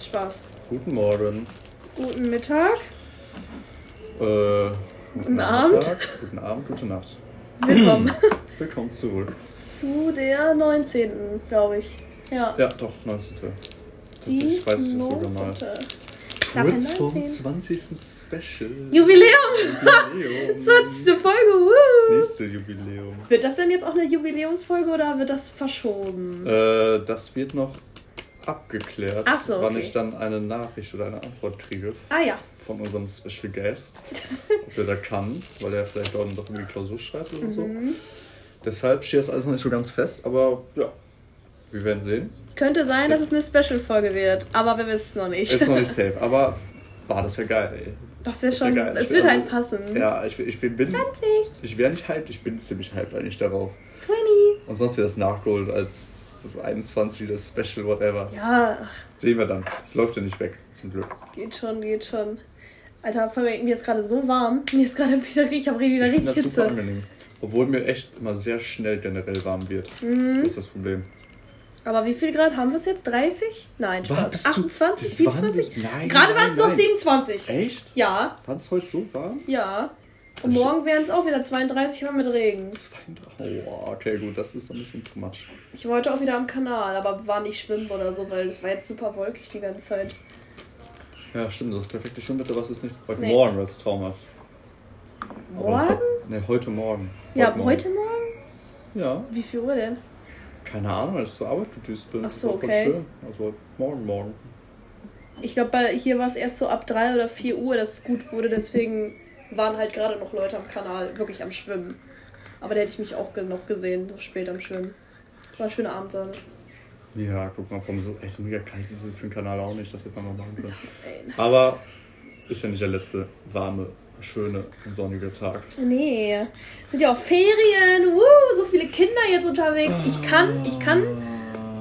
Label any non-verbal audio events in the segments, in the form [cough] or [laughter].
Spaß. Guten Morgen. Guten Mittag. Äh, Guten Abend. Nachmittag, Guten Abend, gute Nacht. Willkommen [clears throat] Willkommen zurück. zu der 19. glaube ich. Ja. Ja, doch, 19. Die Tatsächlich weiß ich das sogar mal. 19.. Ich glaube, Kurz vorm 19. 20. Special. Jubiläum! Jubiläum. [laughs] 20. Folge, Das woo! nächste Jubiläum. Wird das denn jetzt auch eine Jubiläumsfolge oder wird das verschoben? Äh, das wird noch abgeklärt, Ach so, wann okay. ich dann eine Nachricht oder eine Antwort kriege Ah ja. von unserem Special Guest. [laughs] ob der da kann, weil er vielleicht auch noch irgendwie Klausur schreibt oder so. Mhm. Deshalb steht das alles noch nicht so ganz fest, aber ja, wir werden sehen. Könnte sein, dass es eine Special-Folge wird, aber wir wissen es noch nicht. Ist noch nicht [laughs] safe, aber war das wäre geil, ey. Das wäre Das wär schon. geil. Es wird will halt also- passen. Ja, ich, ich bin, bin 20, ich wäre nicht hyped, ich bin ziemlich hyped eigentlich darauf. 20. Und sonst wird das nachgeholt als das 21. das Special, whatever. Ja, Sehen wir dann. Es läuft ja nicht weg, zum Glück. geht schon, geht schon. Alter, vor allem, mir ist gerade so warm. Mir ist gerade [laughs] wieder, ich habe wieder Ich richtig das super Hitze. angenehm. Obwohl mir echt immer sehr schnell generell warm wird. Mhm. Das ist das Problem. Aber wie viel Grad haben wir es jetzt? 30? Nein, Spaß. bist du- 28, das waren 27? jetzt- nein, Gerade waren es noch nein. 27. Echt? Ja, War es heute so warm? ja. Und morgen wären es auch wieder 32, aber mit Regen. 32. Oh, okay, gut, das ist ein bisschen too much. Ich wollte auch wieder am Kanal, aber war nicht schwimmen oder so, weil es war jetzt super wolkig die ganze Zeit. Ja, stimmt, das perfekte Schwimmwetter, was ist nicht. Heute Nee. Morgen war es traumhaft. Morgen? Nee, heute Morgen. Ja, Morgen. heute Morgen? Ja, Wie viel Uhr denn? keine Ahnung, weil ich zur Arbeit gedüst bin. Ach so, okay. Schön. Also morgen, morgen. Ich glaube, hier war es erst so ab 3 oder 4 Uhr, dass es gut wurde. Deswegen waren halt gerade noch Leute am Kanal wirklich am Schwimmen. Aber da hätte ich mich auch noch gesehen, so spät am Schwimmen. Es war eine schöne Abendsonne. Ja, guck mal, vom so, echt so mega kalt ist es für den Kanal auch nicht, das hätte man mal machen können. [laughs] Nein. Aber ist ja nicht der letzte warme, schöne, sonnige Tag. Nee. Sind ja auch Ferien. Woo, so viele Kinder jetzt unterwegs. Ich kann, ich kann,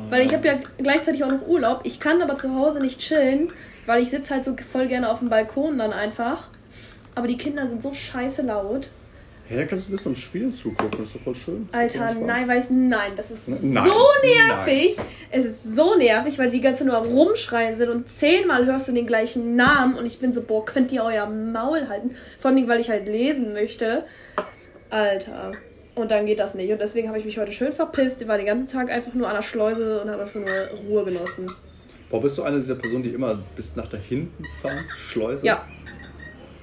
weil ich habe ja gleichzeitig auch noch Urlaub. Ich kann aber zu Hause nicht chillen, weil ich sitze halt so voll gerne auf dem Balkon dann einfach. Aber die Kinder sind so scheiße laut. Ja, da kannst du ein bisschen beim Spielen zugucken, ist doch voll schön. Alter, nein, weiß nein, das ist Nein, so nervig. Es ist so nervig, weil die ganze Zeit nur am Rumschreien sind und zehnmal hörst du den gleichen Namen und ich bin so, boah, könnt ihr euer Maul halten? Vor allem, weil ich halt lesen möchte. Alter. Und dann geht das nicht. Und deswegen habe ich mich heute schön verpisst. Ich war den ganzen Tag einfach nur an der Schleuse und habe einfach nur Ruhe genossen. Boah, bist du eine dieser Personen, die immer bis nach da hinten fahren, zur Schleuse? Ja,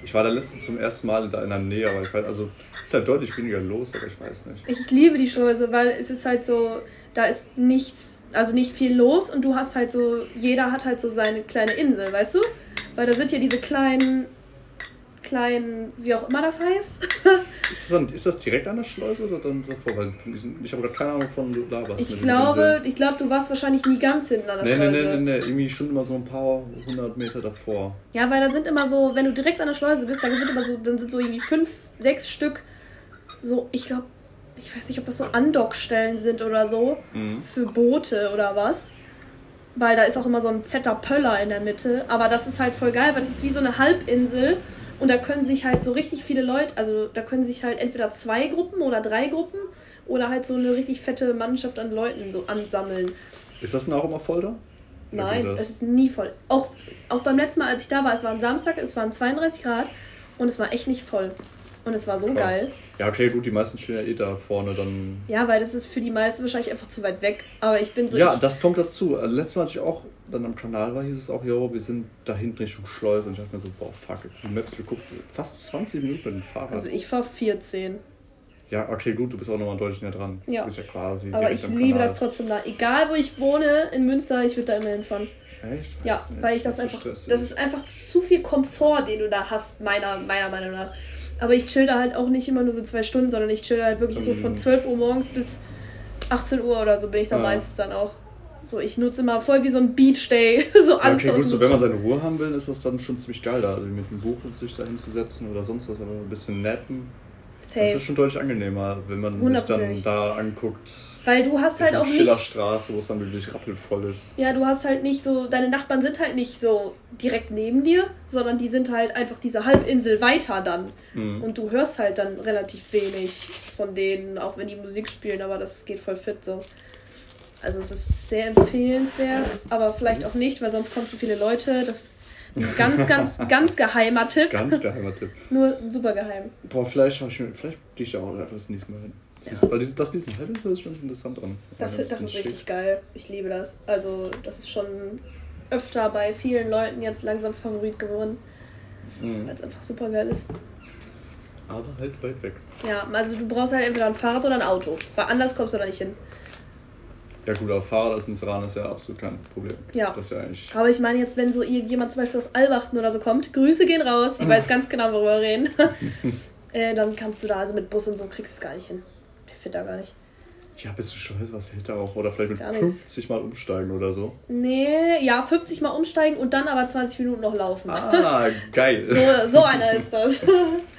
Ich war da letztens zum ersten Mal in der Nähe, aber ich weiß, also ist halt deutlich weniger los, aber ich weiß nicht. ich liebe die Schleuse, weil es ist halt so, da ist nichts, also nicht viel los und du hast halt so, jeder hat halt so seine kleine Insel, weißt du? Weil da sind ja diese kleinen, kleinen, wie auch immer das heißt. [laughs] Ist das, dann, ist das direkt an der Schleuse oder dann davor? Weil ich habe gerade keine Ahnung von du laberst. Ich glaube, ich glaube, du warst wahrscheinlich nie ganz hinten an der Nee, nee, Schleuse. nee, nee, nee, irgendwie schon immer so ein paar hundert Meter davor. Ja, weil da sind immer so, wenn du direkt an der Schleuse bist, da sind immer so, dann sind so irgendwie fünf, sechs Stück, so, ich glaube, ich weiß nicht, ob das so Andockstellen sind oder so, Mhm. für Boote oder was. Weil da ist auch immer so ein fetter Pöller in der Mitte. Aber das ist halt voll geil, weil das ist wie so eine Halbinsel. Und da können sich halt so richtig viele Leute, also da können sich halt entweder zwei Gruppen oder drei Gruppen oder halt so eine richtig fette Mannschaft an Leuten so ansammeln. Ist das denn auch immer voll da? Nein, es ist nie voll. Auch, auch beim letzten Mal, als ich da war, es war ein Samstag, es waren 32 Grad und es war echt nicht voll. Und es war so Krass. geil. Ja, okay, gut, die meisten stehen ja eh da vorne dann. Ja, weil das ist für die meisten wahrscheinlich einfach zu weit weg. Aber ich bin so. Ja, ich, das kommt dazu. Also, Letztes Mal, als ich auch dann am Kanal war, hieß es auch, jo, wir sind da hinten Richtung Schleuse. Und ich dachte mir so, boah, fuck, die Maps geguckt, fast 20 Minuten mit dem Fahrrad. also ich fahr 14. ja, okay, gut, du bist auch nochmal deutlich näher dran. Ja. Du bist ja quasi. Aber ich liebe Kanal. das trotzdem da. Egal wo ich wohne, in Münster, ich würde da immer hinfahren. Echt? Ja, nicht, weil ich das so einfach. stressig. Das ist einfach zu viel Komfort, den du da hast, meiner, meiner Meinung nach. Aber ich chill da halt auch nicht immer nur so zwei Stunden, sondern ich chill da halt wirklich so Ähm. von 12 Uhr morgens bis 18 Uhr oder so bin ich da Ja. meistens dann auch. So, ich nutze immer voll wie so ein Beach Day. [laughs] so Ja, alles okay, gut, so wenn man seine Ruhe haben will, ist das dann schon ziemlich geil da. Also mit einem Buch und sich da hinzusetzen oder sonst was, aber ein bisschen nappen. Das Safe. ist schon deutlich angenehmer, wenn man sich dann da anguckt. Weil du hast halt auch nicht. Schillerstraße, wo es dann wirklich rappelvoll ist. Ja, du hast halt nicht so. Deine Nachbarn sind halt nicht so direkt neben dir, sondern die sind halt einfach diese Halbinsel weiter dann. Mhm. Und du hörst halt dann relativ wenig von denen, auch wenn die Musik spielen, aber das geht voll fit so. Also es ist sehr empfehlenswert, aber vielleicht auch nicht, weil sonst kommen zu viele Leute. Das ist ganz, ganz, ganz geheimer Tipp. Ganz geheimer Tipp. Nur super geheim. Boah, vielleicht habe ich mir, vielleicht gehe ich da auch einfach das nächste Mal hin. Das ja. Weil dieses, das bisschen Halbwissen ist schon interessant dran. Das, das, das ist schick. richtig geil. Ich liebe das. Also, das ist schon öfter bei vielen Leuten jetzt langsam Favorit geworden. Mhm. Weil es einfach super geil ist. Aber halt weit weg. Ja, also du brauchst halt entweder ein Fahrrad oder ein Auto. Weil anders kommst du da nicht hin. Ja gut, aber Fahrrad als Münsteraner ist ja absolut kein Problem. Ja. Das ist ja eigentlich aber ich meine jetzt, wenn so irgendjemand zum Beispiel aus Albachten oder so kommt, Grüße gehen raus, ich weiß ganz genau, worüber wir reden. [laughs] äh, dann kannst du da, also mit Bus und so kriegst du es gar nicht hin. Der fit da gar nicht. Ja, bist du stolz, was hält da auch? Oder vielleicht mit 50 Mal umsteigen oder so? Nee, ja, 50 Mal umsteigen und dann aber 20 Minuten noch laufen. Ah, [laughs] geil. so, so einer ist das.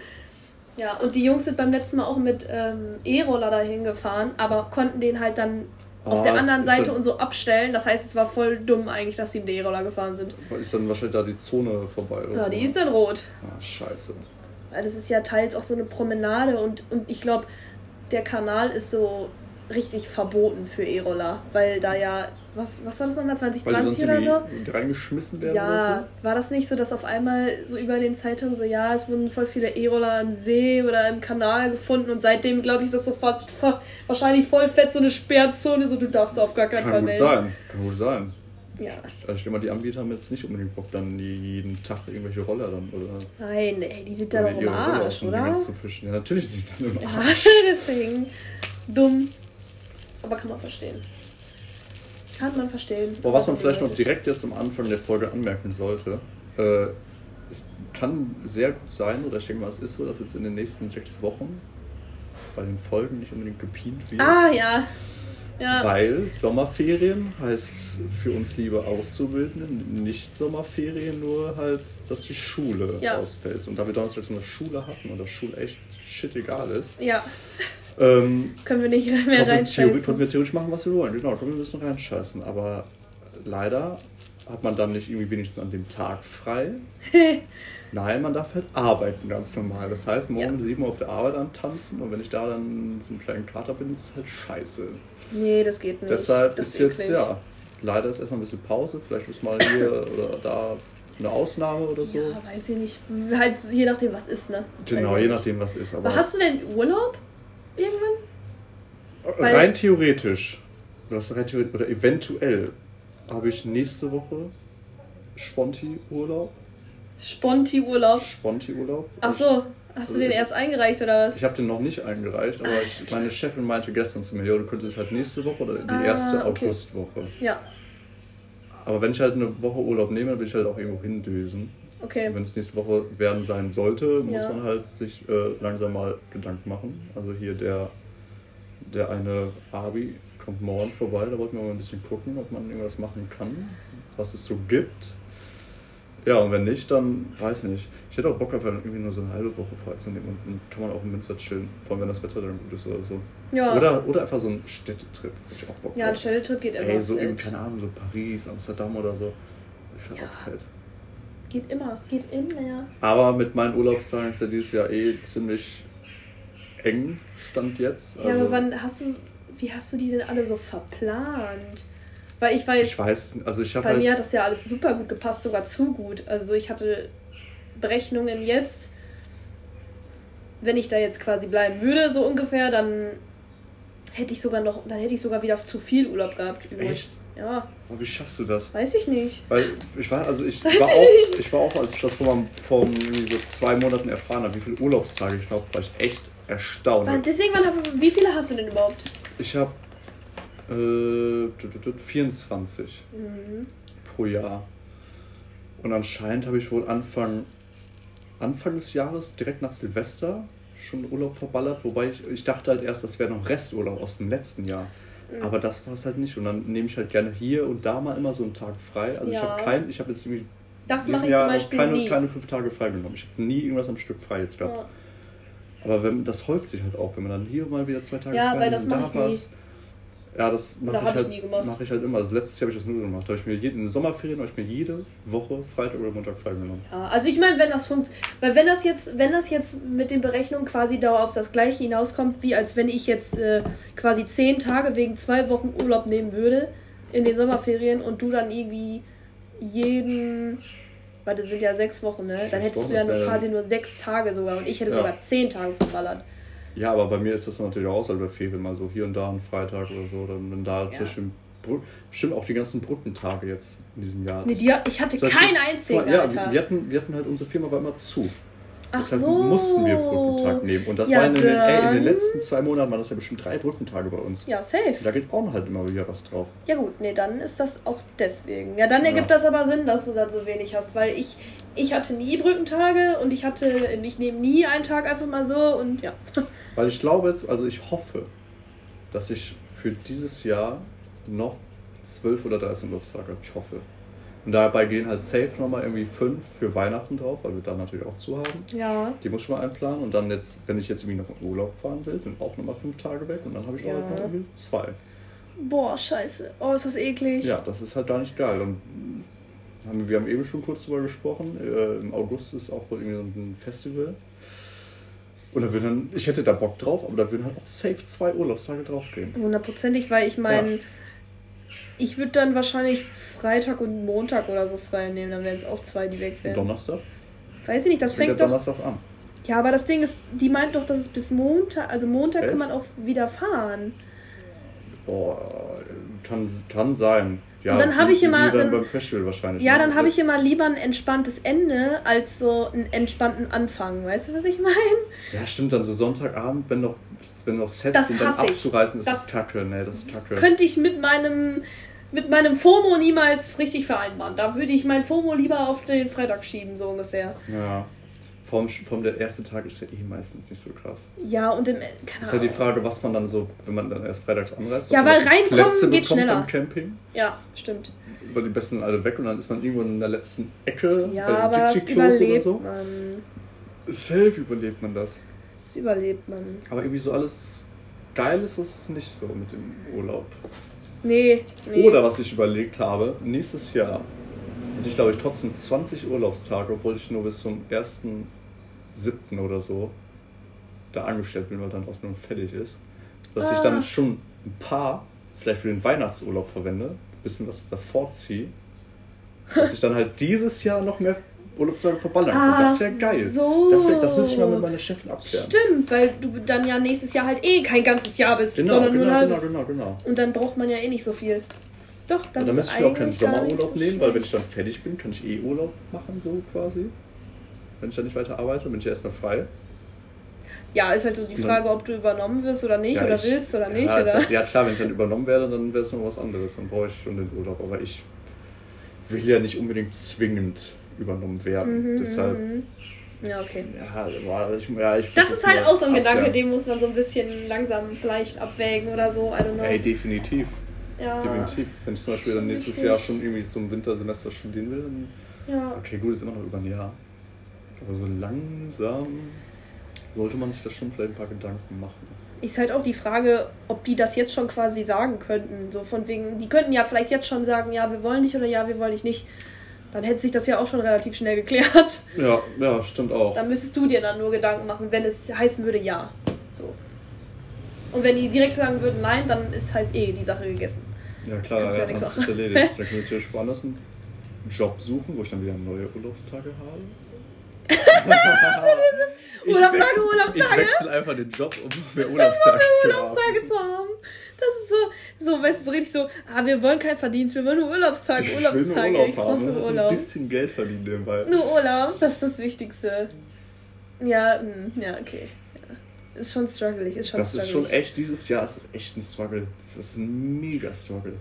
[laughs] ja, und die Jungs sind beim letzten Mal auch mit ähm, E-Roller dahin gefahren, aber konnten den halt dann auf der ah, anderen Seite und so abstellen. Das heißt, es war voll dumm eigentlich, dass die mit E-Roller gefahren sind. Ist dann wahrscheinlich da die Zone vorbei? Oder ja, so. die ist dann rot. Ah, scheiße. Weil das ist ja teils auch so eine Promenade und, und ich glaube, der Kanal ist so richtig verboten für E-Roller, weil da ja, was, was war das nochmal, 2020 oder so? reingeschmissen werden ja, oder so? war das nicht so, dass auf einmal so über den Zeitungen so, ja, es wurden voll viele E-Roller im See oder im Kanal gefunden und seitdem, glaube ich, ist das sofort wahrscheinlich voll fett so eine Sperrzone, so du darfst auf gar keinen Fall Kann gut sein, kann gut sein. Ja. Also ich denke mal, die Anbieter haben jetzt nicht unbedingt Bock, dann jeden Tag irgendwelche Roller dann, oder? Nein, ey, die sind da doch im Arsch, oder? Zu fischen. Ja, natürlich sind die dann im [laughs] Arsch. Ja, deswegen. Dumm. Aber kann man verstehen. Kann man verstehen. Aber was man vielleicht noch direkt erst am Anfang der Folge anmerken sollte, äh, es kann sehr gut sein, oder ich denke mal, es ist so, dass jetzt in den nächsten sechs Wochen bei den Folgen nicht unbedingt gepient wird. Ah, ja. ja. Weil Sommerferien heißt für uns liebe Auszubildenden nicht Sommerferien, nur halt, dass die Schule ja. ausfällt. Und da wir donnerstags eine Schule hatten und das Schule echt shit egal ist, ja. Ähm, können wir nicht mehr reinscheißen. Können wir theoretisch machen, was wir wollen. Genau, können wir ein bisschen reinscheißen. Aber leider hat man dann nicht irgendwie wenigstens an dem Tag frei. [laughs] Nein, man darf halt arbeiten ganz normal. Das heißt, morgen um ja. 7 Uhr auf der Arbeit antanzen und wenn ich da dann so einen kleinen Kater bin, ist es halt scheiße. Nee, das geht nicht. Deshalb das ist jetzt, eklig. ja, leider ist erstmal ein bisschen Pause. Vielleicht ist mal hier [laughs] oder da eine Ausnahme oder so. Ja, weiß ich nicht. Halt je nachdem, was ist, ne? Genau, je nachdem, was ist. Aber hast du denn Urlaub? Irgendwann? Weil rein theoretisch, rein theoretisch, oder eventuell habe ich nächste Woche Sponti-Urlaub. Sponti-Urlaub? Sponti-Urlaub. Ach so, hast du den erst eingereicht oder was? Ich habe den noch nicht eingereicht, aber ich, meine Chefin meinte gestern zu mir, ja, du könntest halt nächste Woche oder die ah, erste okay. Augustwoche. Ja. Aber wenn ich halt eine Woche Urlaub nehme, dann will ich halt auch irgendwo hindösen. Okay. Wenn es nächste Woche werden sein sollte, muss ja. man halt sich äh, langsam mal Gedanken machen. Also hier der, der eine Abi kommt morgen vorbei, da wollten wir mal ein bisschen gucken, ob man irgendwas machen kann, was es so gibt. Ja, und wenn nicht, dann weiß nicht. Ich hätte auch Bock auf irgendwie nur so eine halbe Woche freizunehmen und dann kann man auch in Münster chillen, vor allem wenn das Wetter dann gut ist oder so. Ja. Oder, oder einfach so ein Städtetrip, hätte ich auch Bock Ja, ein Städtetrip geht immer. Ey, so irgendwie, keine Ahnung, so Paris, Amsterdam oder so. Ist ja, ja. auch fett. Geht immer, geht immer. Aber mit meinen Urlaubstagen ist ja dieses Jahr eh ziemlich eng, stand jetzt. Also ja, aber also wann hast du, wie hast du die denn alle so verplant? Weil ich weiß, ich weiß, also ich bei halt mir hat das ja alles super gut gepasst, sogar zu gut. Also ich hatte Berechnungen jetzt, wenn ich da jetzt quasi bleiben würde, so ungefähr, dann hätte ich sogar noch, dann hätte ich sogar wieder zu viel Urlaub gehabt übrig. Echt? Ja. Aber wie schaffst du das? Weiß ich nicht. Weil ich war, also ich Weiß war auch, ich war auch, als ich das vor, vor so zwei Monaten erfahren habe, wie viele Urlaubstage ich habe, war ich echt erstaunt. Deswegen, wie viele hast du denn überhaupt? Ich habe äh, 24 mhm. pro Jahr. Und anscheinend habe ich wohl Anfang, Anfang des Jahres, direkt nach Silvester, schon Urlaub verballert. Wobei ich, ich dachte halt erst, das wäre noch Resturlaub aus dem letzten Jahr. Mhm. Aber das war es halt nicht. Und dann nehme ich halt gerne hier und da mal immer so einen Tag frei. Also ja. ich habe kein, ich habe jetzt irgendwie das mache ich Jahr zum Beispiel keine, nie. keine fünf Tage frei genommen. Ich habe nie irgendwas am Stück frei jetzt gehabt. Ja. Aber wenn, das häuft sich halt auch, wenn man dann hier mal wieder zwei Tage ja, frei weil das und da was. Ja, das mache ich, halt, mach ich halt immer. Also letztes Jahr habe ich das nur gemacht. Da habe ich mir jeden, in den Sommerferien habe ich mir jede Woche Freitag oder Montag freigenommen. Ja, also ich meine, wenn das funktioniert, weil wenn das jetzt, wenn das jetzt mit den Berechnungen quasi dauer auf das gleiche hinauskommt, wie als wenn ich jetzt äh, quasi zehn Tage wegen zwei Wochen Urlaub nehmen würde in den Sommerferien und du dann irgendwie jeden weil das sind ja sechs Wochen, ne? Dann hättest Wochen, du ja nur quasi nur sechs Tage sogar und ich hätte ja. sogar zehn Tage verballert. Ja, aber bei mir ist das natürlich auch so bei Ferien mal so hier und da ein Freitag oder so, dann wenn da ja. zwischen Stimmt auch die ganzen Brückentage jetzt in diesem Jahr. Nee, die, ich hatte keinen einzigen, ja, Alter. Wir hatten, wir hatten halt, unsere Firma war immer zu. Ach Deshalb so. mussten wir Brückentag nehmen. Und das ja, war in den, ey, in den letzten zwei Monaten waren das ja bestimmt drei Brückentage bei uns. Ja, safe. Und da geht auch halt immer wieder was drauf. Ja gut, nee, dann ist das auch deswegen. Ja, dann ergibt ja. das aber Sinn, dass du da so wenig hast, weil ich, ich hatte nie Brückentage und ich hatte, ich nehme nie einen Tag einfach mal so und ja. [laughs] Weil ich glaube jetzt, also ich hoffe, dass ich für dieses Jahr noch 12 oder 13 Urlaubstage habe. Ich hoffe. Und dabei gehen halt safe nochmal irgendwie fünf für Weihnachten drauf, weil wir da natürlich auch zu haben. Ja. Die muss ich mal einplanen. Und dann jetzt, wenn ich jetzt irgendwie noch in Urlaub fahren will, sind auch nochmal fünf Tage weg. Und dann habe ich ja. noch irgendwie zwei. Boah, scheiße. Oh, ist das eklig. Ja, das ist halt gar nicht geil. Und wir haben eben schon kurz drüber gesprochen. Äh, Im August ist auch wohl irgendwie so ein Festival. Und da würden ich hätte da Bock drauf, aber da würden halt auch safe zwei Urlaubstage draufgehen. Hundertprozentig, weil ich meine, ja. ich würde dann wahrscheinlich Freitag und Montag oder so frei nehmen, dann wären es auch zwei, die weg wären. Donnerstag? Weiß ich nicht, das, das fängt doch. Donnerstag an. Ja, aber das Ding ist, die meint doch, dass es bis Montag, also Montag Echt? kann man auch wieder fahren. Boah, kann, kann sein. Ja, und dann habe ich immer dann, beim Festival wahrscheinlich. Ja, dann habe ich immer lieber ein entspanntes Ende als so einen entspannten Anfang. Weißt du, was ich meine? Ja, stimmt. Dann so Sonntagabend, wenn noch, wenn noch Sets das sind, dann abzureißen, das, das ist Kacke. Nee, das ist Kacke. Könnte ich mit meinem mit meinem FOMO niemals richtig vereinbaren. Da würde ich mein FOMO lieber auf den Freitag schieben, so ungefähr. Ja. Vom, vom der erste Tag ist ja eh meistens nicht so krass. Ja, und im. Keine ist ja die Frage, was man dann so, wenn man dann erst freitags anreist. Ja, weil reinkommen geht schneller. Beim Camping. Ja, stimmt. Weil die besten alle weg und dann ist man irgendwo in der letzten Ecke. Ja, aber das überlebt oder so. man. Safe überlebt man das. Das überlebt man. Aber irgendwie so alles geil ist es nicht so mit dem Urlaub. Nee, nee. Oder was ich überlegt habe, nächstes Jahr hätte ich glaube ich trotzdem 20 Urlaubstage, obwohl ich nur bis zum 1.7. oder so da angestellt bin, weil dann Ausbildung fertig ist. Dass ah. ich dann ah. schon ein paar vielleicht für den Weihnachtsurlaub verwende, ein bisschen was davor ziehe, dass ich dann halt dieses Jahr noch mehr Urlaubstage verballern kann. das wäre geil. So. Das, das müsste ich mal mit meiner Chefin abklären. Stimmt, weil du dann ja nächstes Jahr halt eh kein ganzes Jahr bist, genau, sondern genau, nur ein halbes. Genau, genau, genau. Und dann braucht man ja eh nicht so viel. Doch, das Und dann müsste ich auch keinen Sommerurlaub so nehmen, weil wenn ich dann fertig bin, kann ich eh Urlaub machen, so quasi. Wenn ich dann nicht weiter arbeite, bin ich ja erstmal frei. Ja, ist halt so die Frage, ob du übernommen wirst oder nicht, ja, oder ich, willst oder nicht. Ja, oder? Das, ja, klar, wenn ich dann übernommen werde, dann wäre es noch was anderes. Dann brauche ich schon den Urlaub. Aber ich will ja nicht unbedingt zwingend übernommen werden. Mhm, Deshalb. Mhm. Ja, okay. Ja, ich, ja, ich das ist halt auch so ein Gedanke, den muss man so ein bisschen langsam vielleicht abwägen oder so. I don't know. Ey, definitiv. Ja. Definitiv. Wenn ich zum Beispiel dann nächstes Jahr schon irgendwie zum Wintersemester studieren will, dann. Ja. Okay, gut, ist immer noch über ein Jahr. Aber so langsam sollte man sich das schon vielleicht ein paar Gedanken machen. Ist halt auch die Frage, ob die das jetzt schon quasi sagen könnten. So von wegen, die könnten ja vielleicht jetzt schon sagen, ja, wir wollen dich oder ja, wir wollen dich nicht dann hätte sich das ja auch schon relativ schnell geklärt. Ja, ja, stimmt auch. Dann müsstest du dir dann nur Gedanken machen, wenn es heißen würde ja. So. Und wenn die direkt sagen würden nein, dann ist halt eh die Sache gegessen. Ja klar, Kannst ja, ja dann ist erledigt. dann können wir natürlich woanders einen Job suchen, wo ich dann wieder neue Urlaubstage habe. [laughs] Urlaubstage, Urlaubstage. Ich wechsle einfach den Job, um mehr Urlaubstage, zu, Urlaubstage haben. zu haben. Das ist so, so, weißt du, so richtig so, ah, wir wollen kein Verdienst, wir wollen nur Urlaubstage, ich Urlaubstage. Will nur Urlaub ich haben, nur Urlaub. ein bisschen Geld verdienen nebenbei. Nur Urlaub, das ist das Wichtigste. Ja, mh, ja, okay. Ja. Ist schon struggling, ist schon Das struggling. ist schon echt, dieses Jahr ist es echt ein Struggle. Das ist ein mega Struggle.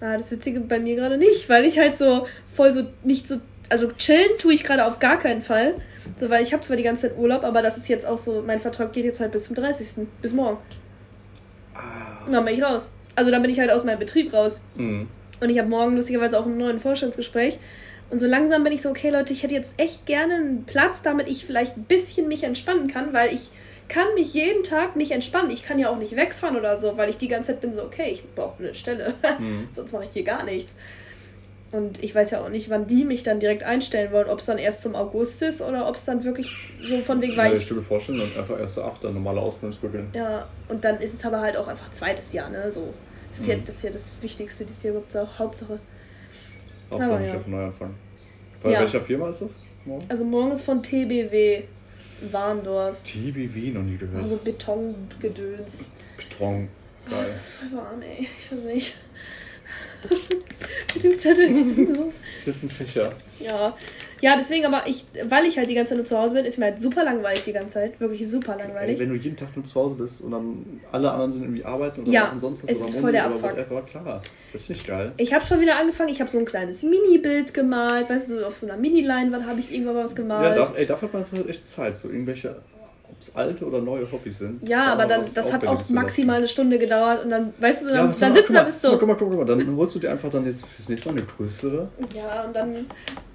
Ah, das Witzige bei mir gerade nicht, weil ich halt so voll so nicht so, also chillen tue ich gerade auf gar keinen Fall. So, weil ich habe zwar die ganze Zeit Urlaub, aber das ist jetzt auch so, mein Vertrag geht jetzt halt bis zum 30. bis morgen. Ah. Und dann bin ich raus. Also dann bin ich halt aus meinem Betrieb raus. Mhm. Und ich habe morgen lustigerweise auch ein neues Vorstandsgespräch. Und so langsam bin ich so, okay Leute, ich hätte jetzt echt gerne einen Platz, damit ich vielleicht ein bisschen mich entspannen kann, weil ich kann mich jeden Tag nicht entspannen. Ich kann ja auch nicht wegfahren oder so, weil ich die ganze Zeit bin so, okay, ich brauche eine Stelle. [laughs] Mhm. Sonst mache ich hier gar nichts. Und ich weiß ja auch nicht, wann die mich dann direkt einstellen wollen, ob es dann erst zum August ist oder ob es dann wirklich so von wegen ja, ich. kann mir vorstellen, dann einfach erste Achter, normale Ausbildungsbeginn. Ja, und dann ist es aber halt auch einfach zweites Jahr, ne? So. Das ist, mhm. ja, das, ist ja das Wichtigste, das ist ja überhaupt so Hauptsache. Hauptsache ich ja. auf Neuanfang. Bei ja. welcher Firma ist das? Morgen? Also morgen ist von TBW Warndorf. TBW noch nie gehört. Also Betongedöns. Beton. Geil. Oh, das ist voll warm, ey. Ich weiß nicht. [laughs] Mit dem Zettel. [laughs] Sitzen Fächer. Ja. Ja, deswegen, aber ich, weil ich halt die ganze Zeit nur zu Hause bin, ist mir halt super langweilig die ganze Zeit. Wirklich super langweilig. Wenn du jeden Tag nur zu Hause bist und dann alle anderen sind irgendwie arbeiten oder ja, sonst was es oder ist voll der Abfuck. Whatever, klar. Das ist nicht geil. Ich habe schon wieder angefangen, ich habe so ein kleines Mini-Bild gemalt, weißt du, so auf so einer Mini-Leinwand habe ich irgendwann was gemalt. Ja, da, ey, dafür hat man halt echt Zeit, so irgendwelche ob es alte oder neue Hobbys sind. Ja, aber dann, das hat auch maximal eine Stunde gedauert und dann, weißt du, dann, ja, dann sitzt du da bis so. Guck mal, guck mal, guck mal, dann holst du dir einfach dann jetzt fürs nächste Mal eine größere. Ja, und dann,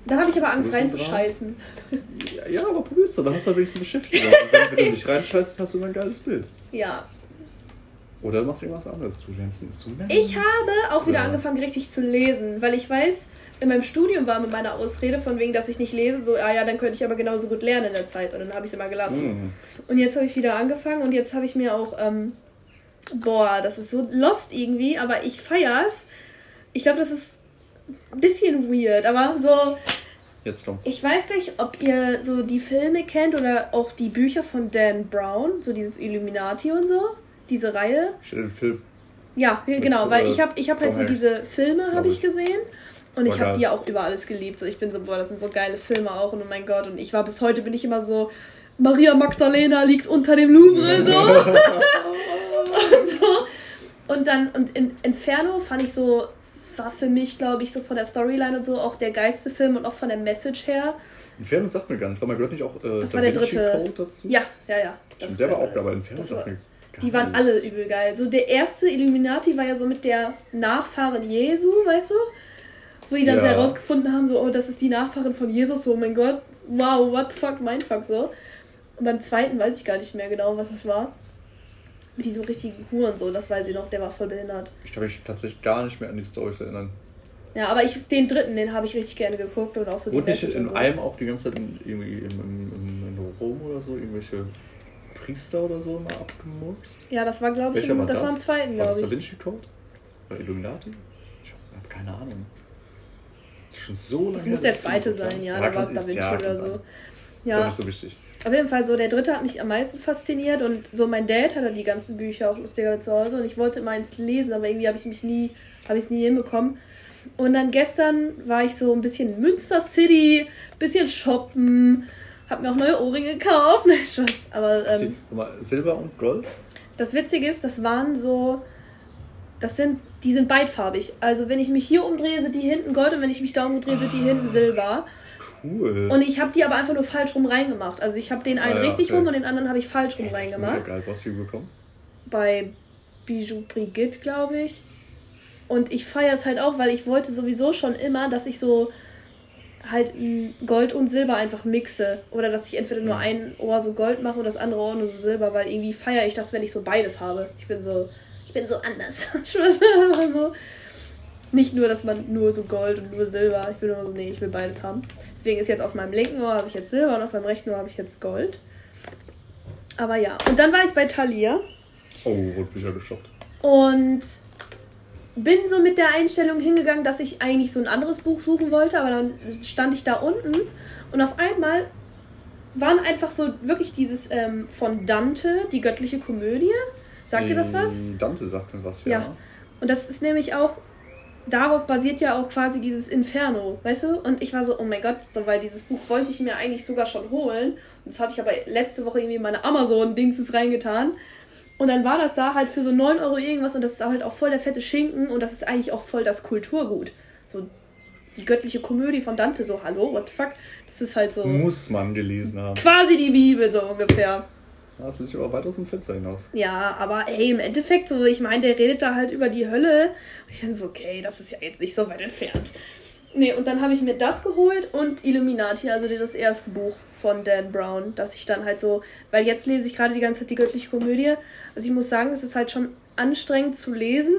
dann habe ich aber Angst reinzuscheißen. Ja, ja, aber probierst du, dann hast du da wenigstens Beschäftigung. und wenn du nicht reinscheißt, hast du dann ein geiles Bild. Ja. Oder du machst irgendwas anderes. Du lernst Instrument. Ich habe auch wieder ja. angefangen, richtig zu lesen, weil ich weiß, in meinem Studium war mit meiner Ausrede von wegen, dass ich nicht lese, so, ah ja, dann könnte ich aber genauso gut lernen in der Zeit. Und dann habe ich es immer gelassen. Mhm. Und jetzt habe ich wieder angefangen und jetzt habe ich mir auch, ähm, boah, das ist so lost irgendwie, aber ich feier's. Ich glaube, das ist ein bisschen weird, aber so. Jetzt kommt's. Ich weiß nicht, ob ihr so die Filme kennt oder auch die Bücher von Dan Brown, so dieses Illuminati und so, diese Reihe. Ich den Film. Ja, genau, weil ich habe ich hab halt so diese Filme, habe ich gesehen. Und ich habe die auch über alles geliebt. So, ich bin so, boah, das sind so geile Filme auch und oh mein Gott. Und ich war bis heute bin ich immer so, Maria Magdalena liegt unter dem Louvre, [laughs] so. und [laughs] so. Und dann, und in Inferno fand ich so, war für mich, glaube ich, so von der Storyline und so auch der geilste Film und auch von der Message her. Inferno sagt mir gar nicht. War mal gehört nicht auch äh, das war der dritte. Code dazu? Ja, ja, ja. Das der war auch dabei. Inferno sagt mir die waren alle übel geil. So der erste Illuminati war ja so mit der Nachfahren Jesu, weißt du? wo die dann ja. so herausgefunden haben, so, oh, das ist die Nachfahrin von Jesus, so, oh mein Gott, wow, what the fuck, mein fuck, so. Und beim zweiten weiß ich gar nicht mehr genau, was das war. Mit diesem richtigen Huren, so, das weiß ich noch, der war voll behindert. Ich kann mich tatsächlich gar nicht mehr an die Storys erinnern. Ja, aber ich, den dritten, den habe ich richtig gerne geguckt und auch so Wurde nicht in so. einem auch die ganze Zeit in, irgendwie in, in, in, Rom oder so irgendwelche Priester oder so immer abgemurkst? Ja, das war, glaube ich, im, war das, das, war im zweiten, glaube ich. War das Da Vinci Code? Oder Illuminati? Ich habe keine Ahnung. Schon so lange. Das muss der zweite sein, ja. Da war es Da Vinci ja, oder so. Ja. Ist auch nicht so wichtig. Auf jeden Fall so, der dritte hat mich am meisten fasziniert und so mein Dad hatte die ganzen Bücher auch lustiger zu Hause und ich wollte immer eins lesen, aber irgendwie habe ich mich nie, habe ich es nie hinbekommen. Und dann gestern war ich so ein bisschen in Münster City, bisschen shoppen, habe mir auch neue Ohrringe gekauft. [laughs] Nein, Schatz, aber. Ähm, Silber und Gold? Das Witzige ist, das waren so das sind, die sind beidfarbig. Also wenn ich mich hier umdrehe, sind die hinten Gold und wenn ich mich da umdrehe, sind die hinten Silber. Cool. Und ich habe die aber einfach nur falsch rum reingemacht. Also ich habe den einen ah, ja, richtig okay. rum und den anderen habe ich falsch rum hey, reingemacht. Ist geil. Was hast du bekommen? Bei Bijou Brigitte, glaube ich. Und ich feiere es halt auch, weil ich wollte sowieso schon immer, dass ich so halt Gold und Silber einfach mixe. Oder dass ich entweder nur ein Ohr so Gold mache und das andere Ohr nur so Silber, weil irgendwie feiere ich das, wenn ich so beides habe. Ich bin so, ich bin so anders. [laughs] so. [laughs] Nicht nur, dass man nur so Gold und nur Silber. Ich bin nur so, nee, ich will beides haben. Deswegen ist jetzt auf meinem linken Ohr habe ich jetzt Silber und auf meinem rechten Ohr habe ich jetzt Gold. Aber ja. Und dann war ich bei Thalia. Oh, wurde mich ja gestoppt. Und bin so mit der Einstellung hingegangen, dass ich eigentlich so ein anderes Buch suchen wollte, aber dann stand ich da unten und auf einmal waren einfach so wirklich dieses ähm, von Dante, die göttliche Komödie. Sagt ihr das was? Dante sagt mir was, ja. ja. Und das ist nämlich auch, darauf basiert ja auch quasi dieses Inferno, weißt du? Und ich war so, oh mein Gott, so, weil dieses Buch wollte ich mir eigentlich sogar schon holen. Das hatte ich aber letzte Woche irgendwie in meine Amazon-Dingses reingetan. Und dann war das da halt für so 9 Euro irgendwas und das ist halt auch voll der fette Schinken und das ist eigentlich auch voll das Kulturgut. So die göttliche Komödie von Dante, so, hallo, what the fuck? Das ist halt so. Muss man gelesen haben. Quasi die Bibel, so ungefähr. Das ist aber weit aus dem Fenster hinaus. Ja, aber ey, im Endeffekt, so, ich meine, der redet da halt über die Hölle. Und ich bin so, okay, das ist ja jetzt nicht so weit entfernt. Nee, und dann habe ich mir das geholt und Illuminati, also das erste Buch von Dan Brown, dass ich dann halt so, weil jetzt lese ich gerade die ganze Zeit die göttliche Komödie. Also ich muss sagen, es ist halt schon anstrengend zu lesen,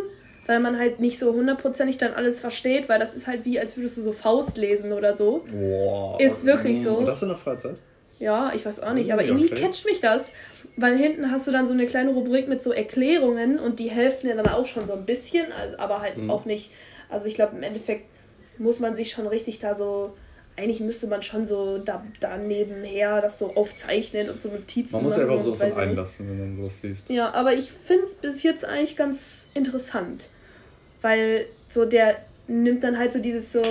weil man halt nicht so hundertprozentig dann alles versteht, weil das ist halt wie, als würdest du so Faust lesen oder so. Wow. Ist wirklich so. Und das in der Freizeit? Ja, ich weiß auch nicht, aber irgendwie okay. catcht mich das, weil hinten hast du dann so eine kleine Rubrik mit so Erklärungen und die helfen dir dann auch schon so ein bisschen, aber halt mhm. auch nicht. Also ich glaube, im Endeffekt muss man sich schon richtig da so eigentlich müsste man schon so da, da nebenher das so aufzeichnen und so Notizen Man muss ja einfach sowas einlassen, wenn man sowas liest. Ja, aber ich finde es bis jetzt eigentlich ganz interessant. Weil so der nimmt dann halt so dieses so.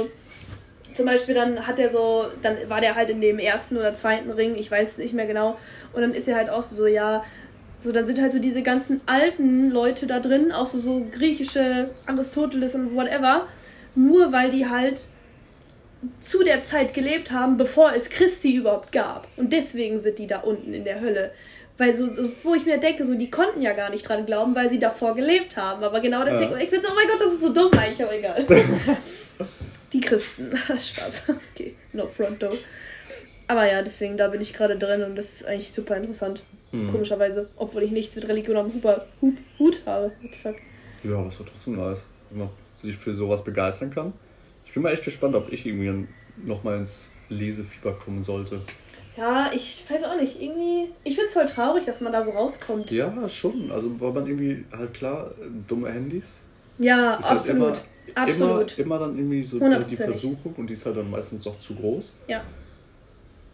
Zum Beispiel dann hat er so, dann war der halt in dem ersten oder zweiten Ring, ich weiß es nicht mehr genau. Und dann ist er halt auch so, ja, so, dann sind halt so diese ganzen alten Leute da drin, auch so, so griechische Aristoteles und whatever nur weil die halt zu der Zeit gelebt haben, bevor es Christi überhaupt gab. Und deswegen sind die da unten in der Hölle. Weil so, so wo ich mir denke, so, die konnten ja gar nicht dran glauben, weil sie davor gelebt haben. Aber genau deswegen, ja. ich bin so, oh mein Gott, das ist so dumm eigentlich, aber egal. [laughs] die Christen. [laughs] Spaß. Okay, no front though. Aber ja, deswegen, da bin ich gerade drin und das ist eigentlich super interessant. Mhm. Komischerweise. Obwohl ich nichts mit Religion am Huber, Hut, Hut habe. What the fuck. Ja, aber es war trotzdem nice. Immer sich für sowas begeistern kann. Ich bin mal echt gespannt, ob ich irgendwie nochmal ins Lesefieber kommen sollte. Ja, ich weiß auch nicht. Irgendwie, ich finde es voll traurig, dass man da so rauskommt. Ja, schon. Also, weil man irgendwie halt klar, dumme Handys. Ja, halt absolut. Halt immer, absolut. Immer, immer dann irgendwie so die Versuchung und die ist halt dann meistens auch zu groß. Ja.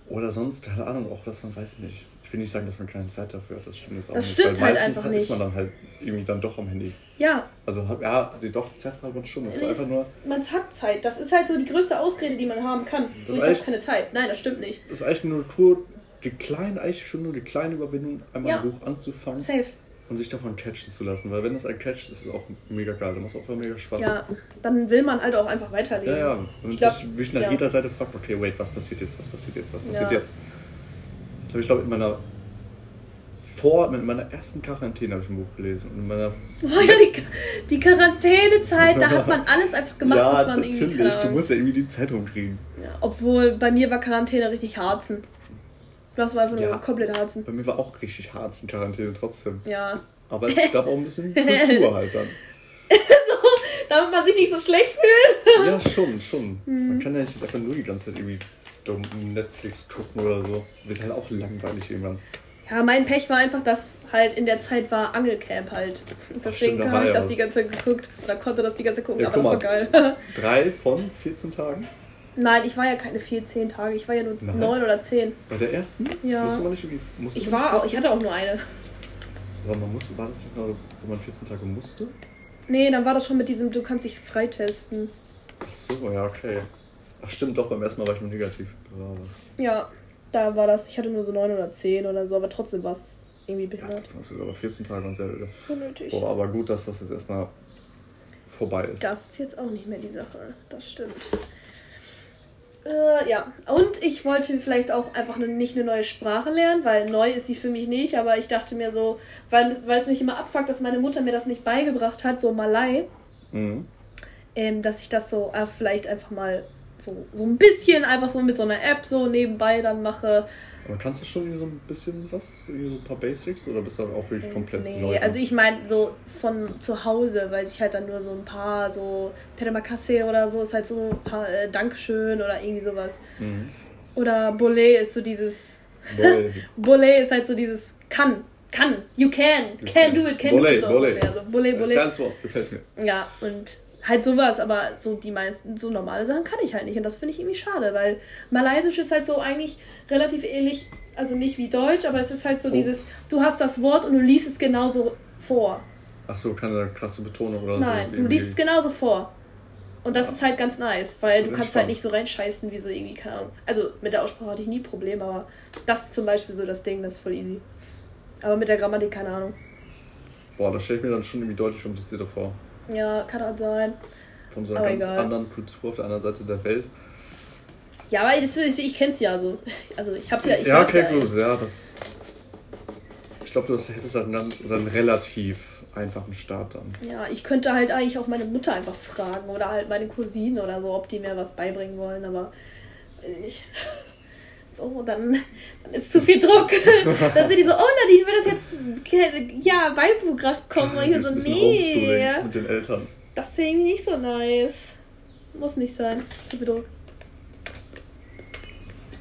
Oder sonst, keine Ahnung, auch dass man weiß nicht ich will nicht sagen, dass man keine Zeit dafür hat, das stimmt jetzt auch das nicht. stimmt weil halt einfach nicht. ist man dann halt irgendwie dann doch am Handy. Ja. Also ja, die doch die Zeit hat man schon. Das war einfach nur. Man hat Zeit. Das ist halt so die größte Ausrede, die man haben kann. So, ich habe keine Zeit. Nein, das stimmt nicht. Das ist eigentlich nur pur die kleine, eigentlich schon nur die kleine Überwindung, einmal ja. ein Buch anzufangen. Safe. Und sich davon catchen zu lassen. Weil wenn das ein catcht, ist es auch mega geil. Dann macht es auch mega Spaß. Ja, dann will man halt auch einfach weiterlesen. Ja, ja. Und ich, glaub, mich nach ja. jeder Seite fragt, okay, wait, was passiert jetzt, was passiert jetzt, was passiert ja. jetzt? Das habe ich glaube in meiner vor, mit meiner ersten Quarantäne habe ich ein Buch gelesen. Und in meiner oh ja, die, die Quarantänezeit, da hat man [laughs] alles einfach gemacht, ja, was man natürlich. irgendwie kann. Du musst ja irgendwie die Zeit rumkriegen. Ja, obwohl bei mir war Quarantäne richtig Harzen. Du hast einfach nur ja, komplett Harzen. Bei mir war auch richtig Harzen Quarantäne trotzdem. Ja. Aber es gab auch ein bisschen [laughs] Kultur halt dann. so, damit man sich nicht so schlecht fühlt. ja, schon, schon. Mhm. Man kann ja nicht einfach nur die ganze Zeit irgendwie dumm Netflix gucken oder so. Wird halt auch langweilig irgendwann. Ja, mein Pech war einfach, dass halt in der Zeit war Angelcamp halt. Deswegen habe ich das die ganze Zeit geguckt oder konnte das die ganze Zeit gucken, ja, aber das war geil. [laughs] Drei von 14 Tagen? Nein, ich war ja keine 14 Tage, ich war ja nur Nein. 9 oder 10. Bei der ersten? Ja. Musste man nicht irgendwie. Musste ich war auch, ich hatte auch nur eine. Aber man musste, war das nicht nur, wo man 14 Tage musste? Nee, dann war das schon mit diesem, du kannst dich freitesten. Ach so, ja, okay. Ach stimmt doch, beim ersten Mal war ich nur negativ. Ja da war das, ich hatte nur so 9 oder 10 oder so, aber trotzdem war es irgendwie behindert. Ja, das du aber 14 Tage und sehr unnötig. Boah, aber gut, dass das jetzt erstmal vorbei ist. Das ist jetzt auch nicht mehr die Sache, das stimmt. Äh, ja, und ich wollte vielleicht auch einfach eine, nicht eine neue Sprache lernen, weil neu ist sie für mich nicht, aber ich dachte mir so, weil, weil es mich immer abfuckt, dass meine Mutter mir das nicht beigebracht hat, so Malai, mhm. ähm, dass ich das so äh, vielleicht einfach mal so, so ein bisschen einfach so mit so einer App so nebenbei dann mache. Aber kannst du schon so ein bisschen was, so ein paar Basics oder bist du auch wirklich komplett nee, neu? also ich meine so von zu Hause, weil ich halt dann nur so ein paar so Teremakasse oder so ist halt so ein paar äh, Dankeschön oder irgendwie sowas. Mhm. Oder Bolé ist so dieses Bolé [laughs] ist halt so dieses kann, kann, you can, can, do it, can Bolé, do it so Bolé. ungefähr. So. Das Wort, gefällt mir. Ja, und halt sowas, aber so die meisten, so normale Sachen kann ich halt nicht. Und das finde ich irgendwie schade, weil Malaysisch ist halt so eigentlich relativ ähnlich, also nicht wie Deutsch, aber es ist halt so oh. dieses, du hast das Wort und du liest es genauso vor. Ach so, keine krasse Betonung oder Nein, so. Nein, du liest es genauso vor. Und das ja. ist halt ganz nice, weil du kannst halt nicht so reinscheißen wie so irgendwie, keine Ahnung. Also mit der Aussprache hatte ich nie Probleme, aber das ist zum Beispiel so das Ding, das ist voll easy. Aber mit der Grammatik keine Ahnung. Boah, das stelle ich mir dann schon irgendwie deutlich komplizierter vor. Ja, kann halt sein. Von so einer aber ganz egal. anderen Kultur auf der anderen Seite der Welt. Ja, aber das, ich kenn's ja so. Also ich hab ja. Ich ja, okay, ja, gut, ja, das. Ich glaube, du hättest halt einen, ganz, oder einen relativ einfachen Start dann. Ja, ich könnte halt eigentlich auch meine Mutter einfach fragen oder halt meine Cousine oder so, ob die mir was beibringen wollen, aber weiß ich nicht. So, dann, dann ist zu viel Druck. [laughs] dann sind die so, oh Nadine, wird das jetzt ja beigebracht kommen? Und ich bin so, nee. Mit den Eltern. Das wäre irgendwie nicht so nice. Muss nicht sein. Zu viel Druck.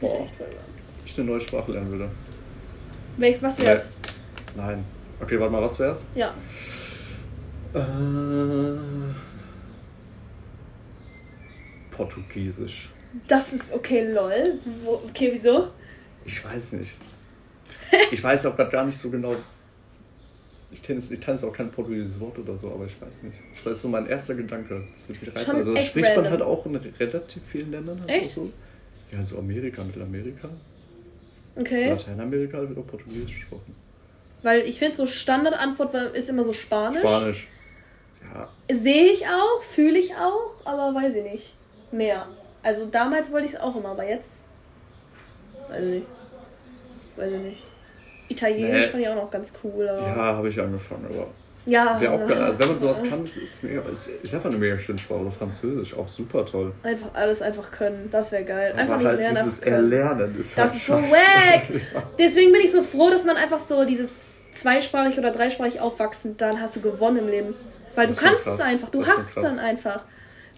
Ist echt voll Ich eine neue Sprache lernen würde. Welches, was wär's? Nein. Okay, warte mal, was wär's? Ja. Äh, Portugiesisch. Das ist okay, lol. Wo, okay, wieso? Ich weiß nicht. Ich weiß auch gerade gar nicht so genau. Ich kenne ich kenn auch kein portugiesisches Wort oder so, aber ich weiß nicht. Das war jetzt so mein erster Gedanke. Das wird mich reizen. Also das spricht random. man halt auch in relativ vielen Ländern. Halt echt? So. Ja, so Amerika, Mittelamerika. Okay. Lateinamerika wird auch Portugiesisch gesprochen. Weil ich finde, so Standardantwort ist immer so Spanisch. Spanisch. Ja. Sehe ich auch, fühle ich auch, aber weiß ich nicht. Mehr. Also damals wollte ich es auch immer, aber jetzt. Weiß ich nicht. Weiß ich nicht. Italienisch nee. fand ich auch noch ganz cool. Ja, habe ich angefangen, aber. Ja. Auch, also wenn man sowas kann, ist, ist, mega, ist, ist einfach eine mega schöne Sprache. Oder Französisch, auch super toll. Einfach alles einfach können, das wäre geil. Einfach aber nicht halt lernen. Dieses Erlernen ist Das halt ist so wack. [laughs] Deswegen bin ich so froh, dass man einfach so dieses zweisprachig oder dreisprachig aufwachsen, dann hast du gewonnen im Leben. Weil das du kannst es einfach, du hast es dann einfach.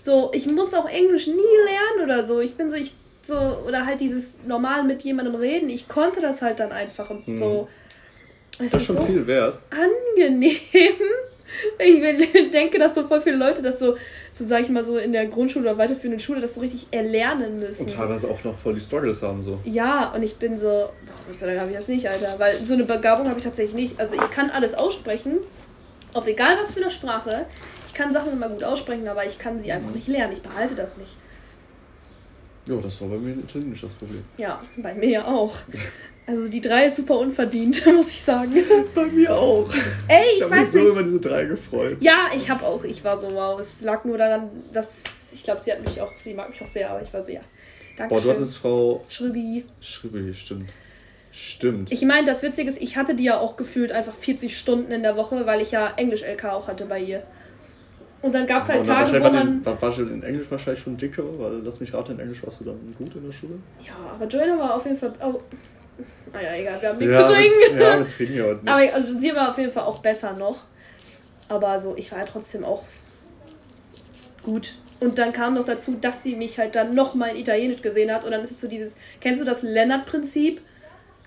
So, ich muss auch Englisch nie lernen oder so. Ich bin so, ich so, oder halt dieses normal mit jemandem reden. Ich konnte das halt dann einfach und hm. so. Es das ist schon so viel wert. Angenehm. [laughs] Ich [laughs] denke, dass so voll viele Leute das so, so sag ich mal, so in der Grundschule oder weiterführenden Schule das so richtig erlernen müssen. Und teilweise auch noch voll die Struggles haben so. Ja, und ich bin so, boah, was habe ich das nicht, Alter. Weil so eine Begabung habe ich tatsächlich nicht. Also ich kann alles aussprechen, auf egal was für eine Sprache. Ich kann Sachen immer gut aussprechen, aber ich kann sie einfach nicht lernen. Ich behalte das nicht. Ja, das war bei mir Italienisch das Problem. Ja, bei mir ja auch. [laughs] Also die drei ist super unverdient, [laughs] muss ich sagen. Bei mir auch. Ey, ich, ich habe mich so nicht. über diese drei gefreut. Ja, ich habe auch. Ich war so, wow. Es lag nur daran, dass ich glaube, sie hat mich auch, sie mag mich auch sehr, aber ich war ja. Danke. Boah, du hattest Frau Schrübi. Schrübi, stimmt. Stimmt. Ich meine, das Witzige ist, ich hatte die ja auch gefühlt einfach 40 Stunden in der Woche, weil ich ja Englisch-LK auch hatte bei ihr. Und dann gab es halt Tage, wo man. War, warst du in Englisch wahrscheinlich schon dicker? Weil lass mich raten, in Englisch warst du dann gut in der Schule? Ja, aber Joanna war auf jeden Fall. Oh, naja, egal, wir haben nichts ja, zu trinken. Mit, ja, wir trinken ja heute [laughs] nicht. Aber also, sie war auf jeden Fall auch besser noch. Aber so, ich war ja trotzdem auch gut. Und dann kam noch dazu, dass sie mich halt dann nochmal in Italienisch gesehen hat. Und dann ist es so dieses, kennst du das Lennart-Prinzip?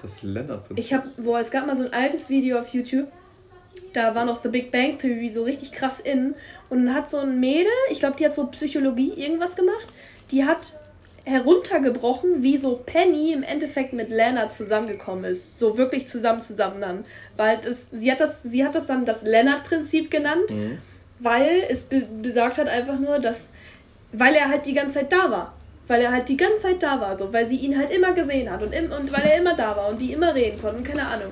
Das Lennart-Prinzip? Ich hab, boah, es gab mal so ein altes Video auf YouTube. Da war noch The Big Bang Theory so richtig krass in. Und dann hat so ein Mädel, ich glaube, die hat so Psychologie irgendwas gemacht. Die hat heruntergebrochen, wie so Penny im Endeffekt mit Lana zusammengekommen ist. So wirklich zusammen zusammen dann. Weil das, sie, hat das, sie hat das dann das Lennart-Prinzip genannt, mhm. weil es be besagt hat einfach nur, dass, weil er halt die ganze Zeit da war. Weil er halt die ganze Zeit da war, so, weil sie ihn halt immer gesehen hat und, im, und weil er immer da war und die immer reden konnten, keine Ahnung.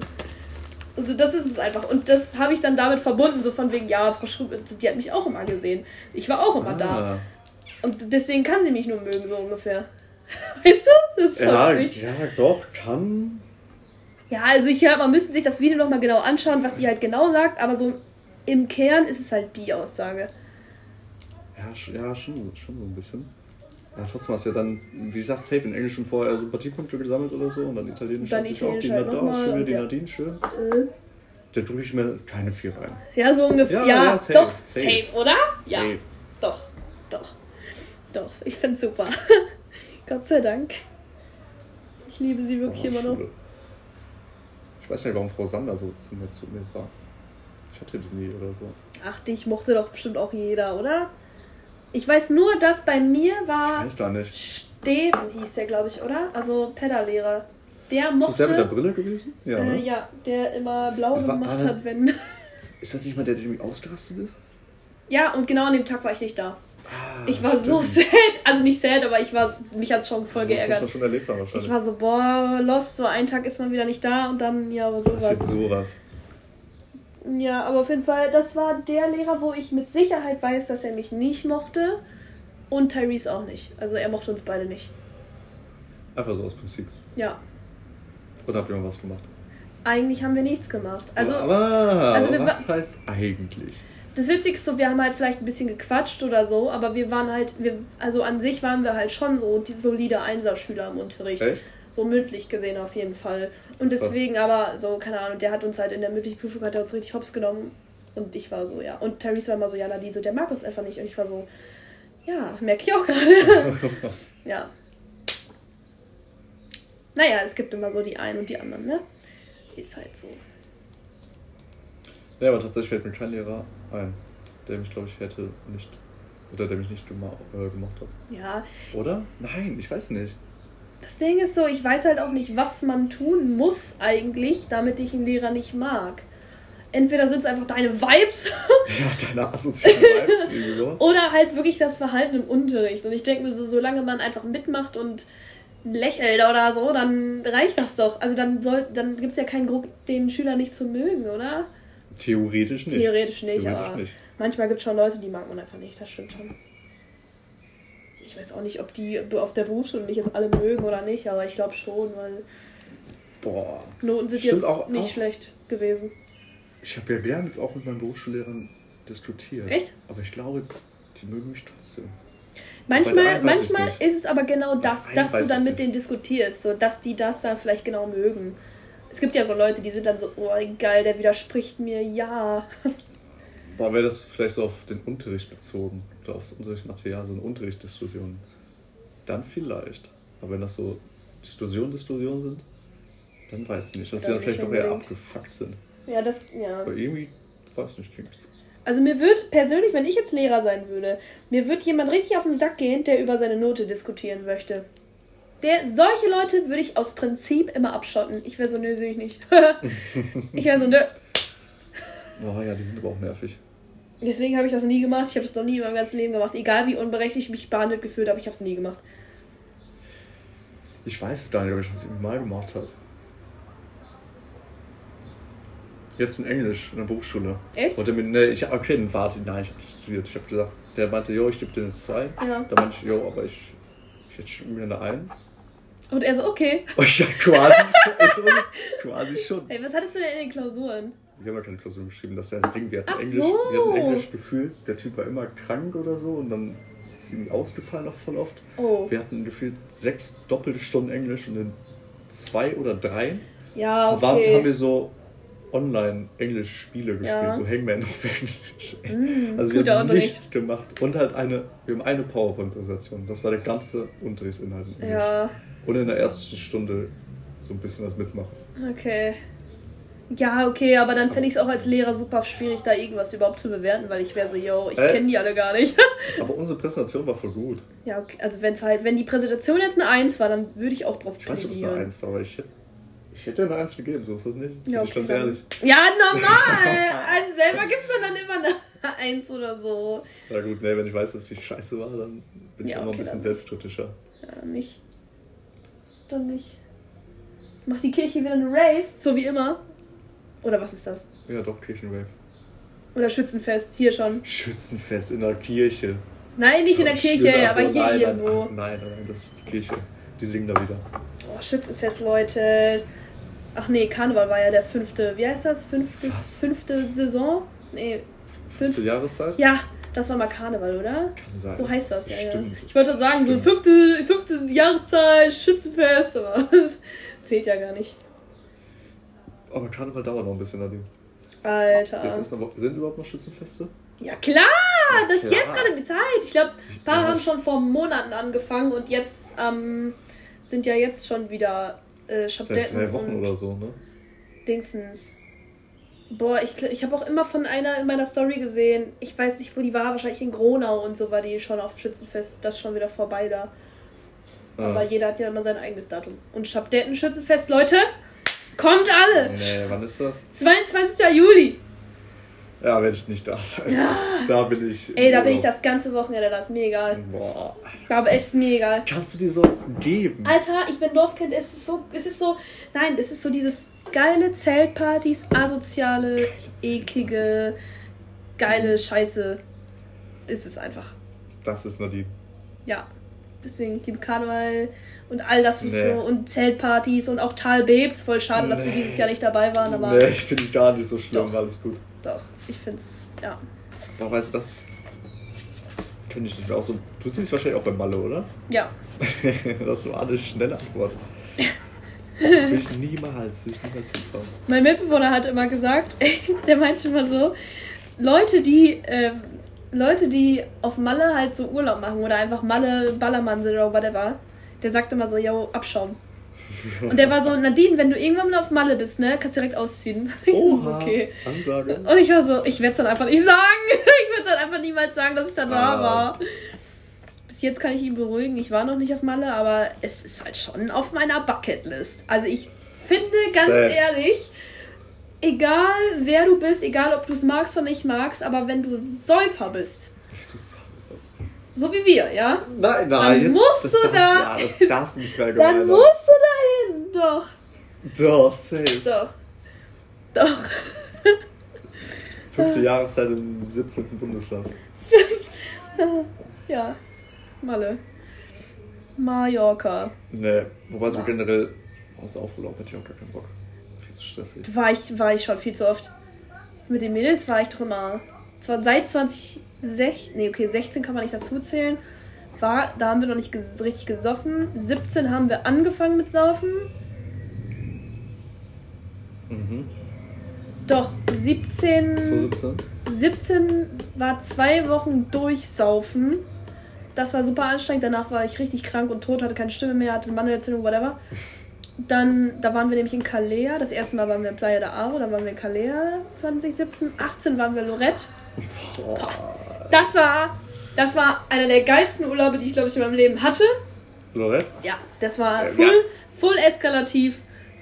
Also das ist es einfach. Und das habe ich dann damit verbunden, so von wegen, ja, Frau Schrub, die hat mich auch immer gesehen. Ich war auch immer ah. da. Und deswegen kann sie mich nur mögen, so ungefähr. [laughs] Weißt du? Das ist ja, ja, doch, kann. Ja, also ich glaube, man müsste sich das Video nochmal genau anschauen, was sie halt genau sagt, aber so im Kern ist es halt die Aussage. Ja, ja schon, schon so ein bisschen. Ja, trotzdem hast du ja dann, wie gesagt, safe in Englisch schon vorher Sympathiepunkte gesammelt oder so und dann Italienisch. Dann Italienisch auch die halt Nadine, schön, die ja. Nadine schön. Mhm. Da drücke ich mir keine vier rein. Ja, so ungefähr. Ja, ja, ja safe, doch, safe, safe oder? Safe. Ja, doch, doch. Doch, ich finde super. [laughs] Gott sei Dank. Ich liebe sie wirklich oh, immer noch. Ich weiß nicht, warum Frau Sander so zu mir, zu mir war. Ich hatte die nie oder so. Ach, dich mochte doch bestimmt auch jeder, oder? Ich weiß nur, dass bei mir war. Ich weiß da nicht. Steven hieß der, glaube ich, oder? Also Pedallehrer. Der mochte. Ist das der mit der Brille gewesen? Ja, äh, ne? ja der immer blau war, gemacht war, hat, wenn. [laughs] Ist das nicht mal der, der irgendwie ausgerastet ist? Ja, und genau an dem Tag war ich nicht da. Ah, ich war stimmt. so sad, also nicht sad, aber ich war, mich hat es schon voll das geärgert. Das schon erlebt haben wahrscheinlich. Ich war so, boah, lost, so einen Tag ist man wieder nicht da und dann, ja, aber sowas. Passiert sowas. Ja, aber auf jeden Fall, das war der Lehrer, wo ich mit Sicherheit weiß, dass er mich nicht mochte und Tyrese auch nicht. Also er mochte uns beide nicht. Einfach so aus Prinzip. Ja. Oder habt ihr noch was gemacht? eigentlich haben wir nichts gemacht. Also, aber also was heißt eigentlich? Das Witzigste ist so, wir haben halt vielleicht ein bisschen gequatscht oder so, aber wir waren halt, wir, also an sich waren wir halt schon so die solide Einserschüler im Unterricht. Echt? So mündlich gesehen auf jeden Fall. Und deswegen was? aber, so, keine Ahnung, der hat uns halt in der mündlichen Prüfung hat er uns richtig hops genommen. Und ich war so, ja. Und Therese war immer so, ja, Nadine, so, der mag uns einfach nicht. Und ich war so, ja, merke ich auch gerade. [laughs] ja. Naja, es gibt immer so die einen und die anderen, ne? Ist halt so. Ja, aber tatsächlich fällt mir kein Lehrer ein, der mich, glaube ich, hätte nicht. Oder der mich nicht äh, gemacht hat. Ja. Oder? Nein, ich weiß nicht. Das Ding ist so, ich weiß halt auch nicht, was man tun muss eigentlich, damit ich einen Lehrer nicht mag. Entweder sind es einfach deine Vibes. [laughs] ja, deine asozialen Vibes. [laughs] oder halt wirklich das Verhalten im Unterricht. Und ich denke mir so, solange man einfach mitmacht und lächelt oder so, dann reicht das doch. Also dann soll, dann gibt es ja keinen Grund, den Schüler nicht zu mögen, oder? Theoretisch nicht. Theoretisch nicht, Theoretisch aber nicht. manchmal gibt es schon Leute, die mag man einfach nicht, das stimmt schon. Ich weiß auch nicht, ob die auf der Berufsschule mich jetzt alle mögen oder nicht, aber ich glaube schon, weil Boah. Noten sind jetzt auch, nicht auch, schlecht gewesen. Ich habe ja während auch mit meinen Berufsschullehrern diskutiert. Echt? Aber ich glaube, die mögen mich trotzdem. Manchmal, manchmal ist es aber genau das, dass du dann mit nicht. denen diskutierst, so dass die das dann vielleicht genau mögen. Es gibt ja so Leute, die sind dann so, oh geil, der widerspricht mir, ja. [laughs] Boah, wäre das vielleicht so auf den Unterricht bezogen oder aufs Unterrichtsmaterial, so eine Unterrichtsdiskussion, dann vielleicht. Aber wenn das so Diskussionen, Diskussionen sind, dann weiß ich nicht, dass sie dann vielleicht doch eher abgefuckt sind. Ja, das, ja. Aber irgendwie, weiß nicht, klingt's. Also mir würde persönlich, wenn ich jetzt Lehrer sein würde, mir würde jemand richtig auf den Sack gehen, der über seine Note diskutieren möchte. Der, solche Leute würde ich aus Prinzip immer abschotten. Ich wäre so, nö, sehe ich nicht. [laughs] ich wäre so, nö. Oh ja, die sind aber auch nervig. Deswegen habe ich das nie gemacht. Ich habe es noch nie in meinem ganzen Leben gemacht. Egal wie unberechtigt ich mich behandelt gefühlt habe, ich habe es nie gemacht. Ich weiß es gar nicht, ob ich das mal gemacht habe. Jetzt in Englisch, in der Berufsschule. Echt? Und mir, ne, ich, okay, warte, nein, ich habe studiert. Ich habe gesagt, der meinte, jo, ich gebe dir eine 2. Ja. Da meinte ich, jo, aber ich, ich hätte schon mir eine 1. Und er so, okay. Oh, ja, quasi [laughs] schon. quasi schon. Ey, was hattest du denn in den Klausuren? Wir haben ja keine Klausuren geschrieben, das ist das Ding. Wir hatten, Ach Englisch, so. wir hatten Englisch gefühlt, der Typ war immer krank oder so und dann ist ihm ausgefallen noch voll oft. Oh. Wir hatten gefühlt sechs doppelte Stunden Englisch und in zwei oder drei ja, okay. waren, haben wir so Online-Englisch-Spiele gespielt, ja. so Hangman auf Englisch. Mm, also wir haben nichts gemacht. Und halt eine, wir haben eine PowerPoint-Präsentation. Das war der ganze Unterrichtsinhalt in Englisch. Ja. Und in der ersten Stunde so ein bisschen das mitmachen. Okay. Ja, okay, aber dann fände ich es auch als Lehrer super schwierig, da irgendwas überhaupt zu bewerten, weil ich wäre so, yo, ich äh? kenne die alle gar nicht. [laughs] aber unsere Präsentation war voll gut. Ja, okay. also wenn es halt, wenn die Präsentation jetzt eine 1 war, dann würde ich auch drauf Ich weiß nicht, ob es eine 1 war, aber ich hätte ich hätte eine Eins gegeben, so ist das nicht. Ja, okay, ich ganz ehrlich. Ja, normal! [laughs] also selber gibt man dann immer eine [laughs] Eins oder so. Na gut, nee, wenn ich weiß, dass ich scheiße war, dann bin ja, ich immer okay, ein bisschen selbstkritischer. Ja, dann nicht. Dann nicht. Macht die Kirche wieder eine Rave, so wie immer. Oder was ist das? Ja, doch, Kirchenrave. Oder Schützenfest, hier schon. Schützenfest in der Kirche. Nein, nicht in der Kirche, aber hier nein, irgendwo. Nein, nein, das ist die Kirche. Die singen da wieder. Oh, Schützenfest, Leute. Ach nee, Karneval war ja der fünfte. Wie heißt das? Fünftes, fünfte Saison? Nee, fünfte Jahreszeit? Ja, das war mal Karneval, oder? Kann sein. So heißt das, ja. Stimmt. Ja. Ich wollte schon sagen, Stimmt. so fünfte, fünfte Jahreszeit, Schützenfest, aber [laughs] das zählt ja gar nicht. Aber Karneval dauert noch ein bisschen, Nadine. Alter. Jetzt erstmal, sind überhaupt noch Schützenfeste? Ja klar, das ist jetzt gerade die Zeit. Ich glaube, ein paar haben schon vor Monaten angefangen und jetzt ähm, sind ja jetzt schon wieder äh, Seit drei Wochen oder so, ne? Dingsens. Boah, ich, ich habe auch immer von einer in meiner Story gesehen, ich weiß nicht, wo die war, wahrscheinlich in Gronau und so war die schon auf Schützenfest, das ist schon wieder vorbei da. Ah. Aber jeder hat ja immer sein eigenes Datum. Und Schabdetten Schützenfest, Leute, kommt alle! Nee, wann ist das? 22. Juli. Ja, werde ich nicht da sein. Ja. Da bin ich. Ey, da bin ich das ganze Wochenende, das ist mir egal. Boah. Da ist mir egal. Kannst du dir sowas geben? Alter, ich bin Dorfkind, es ist so, es ist so, nein, es ist so dieses geile Zeltpartys, asoziale, eklige, geile Scheiße. Ist es einfach. Das ist Nadine. Ja. Deswegen, liebe Karneval und all das, was Nee. so. Und Zeltpartys und auch Tal bebt. Voll schade, dass wir Nee. dieses Jahr nicht dabei waren, aber Nee, ich finde gar nicht so schlimm, Doch. alles gut. doch, ich find's, ja. Aber weißt du, das könnte ich nicht mehr auch so. Du siehst wahrscheinlich auch bei Malle, oder? Ja. [laughs] das war eine schnelle Antwort. Will ich niemals, will ich niemals hinfahren. Mein Mitbewohner hat immer gesagt, [laughs] der meinte immer so, Leute, die, ähm, Leute, die auf Malle halt so Urlaub machen oder einfach Malle Ballermann sind oder whatever, der sagt immer so, yo, Abschaum. Und der war so, Nadine, wenn du irgendwann mal auf Malle bist, ne, kannst direkt ausziehen. [laughs] Oha, okay. Ansage. Und ich war so, ich werde es dann einfach nicht sagen. [laughs] Ich werde dann einfach niemals sagen, dass ich da Ah. war. Bis jetzt kann ich ihn beruhigen. Ich war noch nicht auf Malle, aber es ist halt schon auf meiner Bucketlist. Also ich finde, ganz Same. ehrlich, egal wer du bist, egal ob du es magst oder nicht magst, aber wenn du Säufer bist, Du so wie wir, ja, Nein, nein, Dann musst das du darf, da- Ja, das darfst du nicht mehr dann musst du dahin. Doch, Doch, safe. doch, doch. [laughs] Fünfte Jahreszeit im 17. Bundesland. [laughs] Ja, Malle. Mallorca. Nee, wobei so generell, oh, Saufurlaub hätte ich auch gar keinen Bock. Viel zu stressig. War ich, war ich schon viel zu oft. Mit den Mädels war ich doch immer. Zwar seit 2016, nee, okay, 16 kann man nicht dazu zählen. War, da haben wir noch nicht ges richtig gesoffen. 17 haben wir angefangen mit Saufen. Mhm. Doch, 17. 2017? 17 war zwei Wochen durchsaufen. Das war super anstrengend. Danach war ich richtig krank und tot, hatte keine Stimme mehr, hatte Mandelentzündung, whatever. Dann, da waren wir nämlich in Calea. Das erste Mal waren wir in Playa de Aro, dann waren wir in Calea 2017. 18 waren wir Lorette. Das war, das war einer der geilsten Urlaube, die ich, glaube ich, in meinem Leben hatte. Lorette? Ja, das war Ja, full, ja. full eskalativ,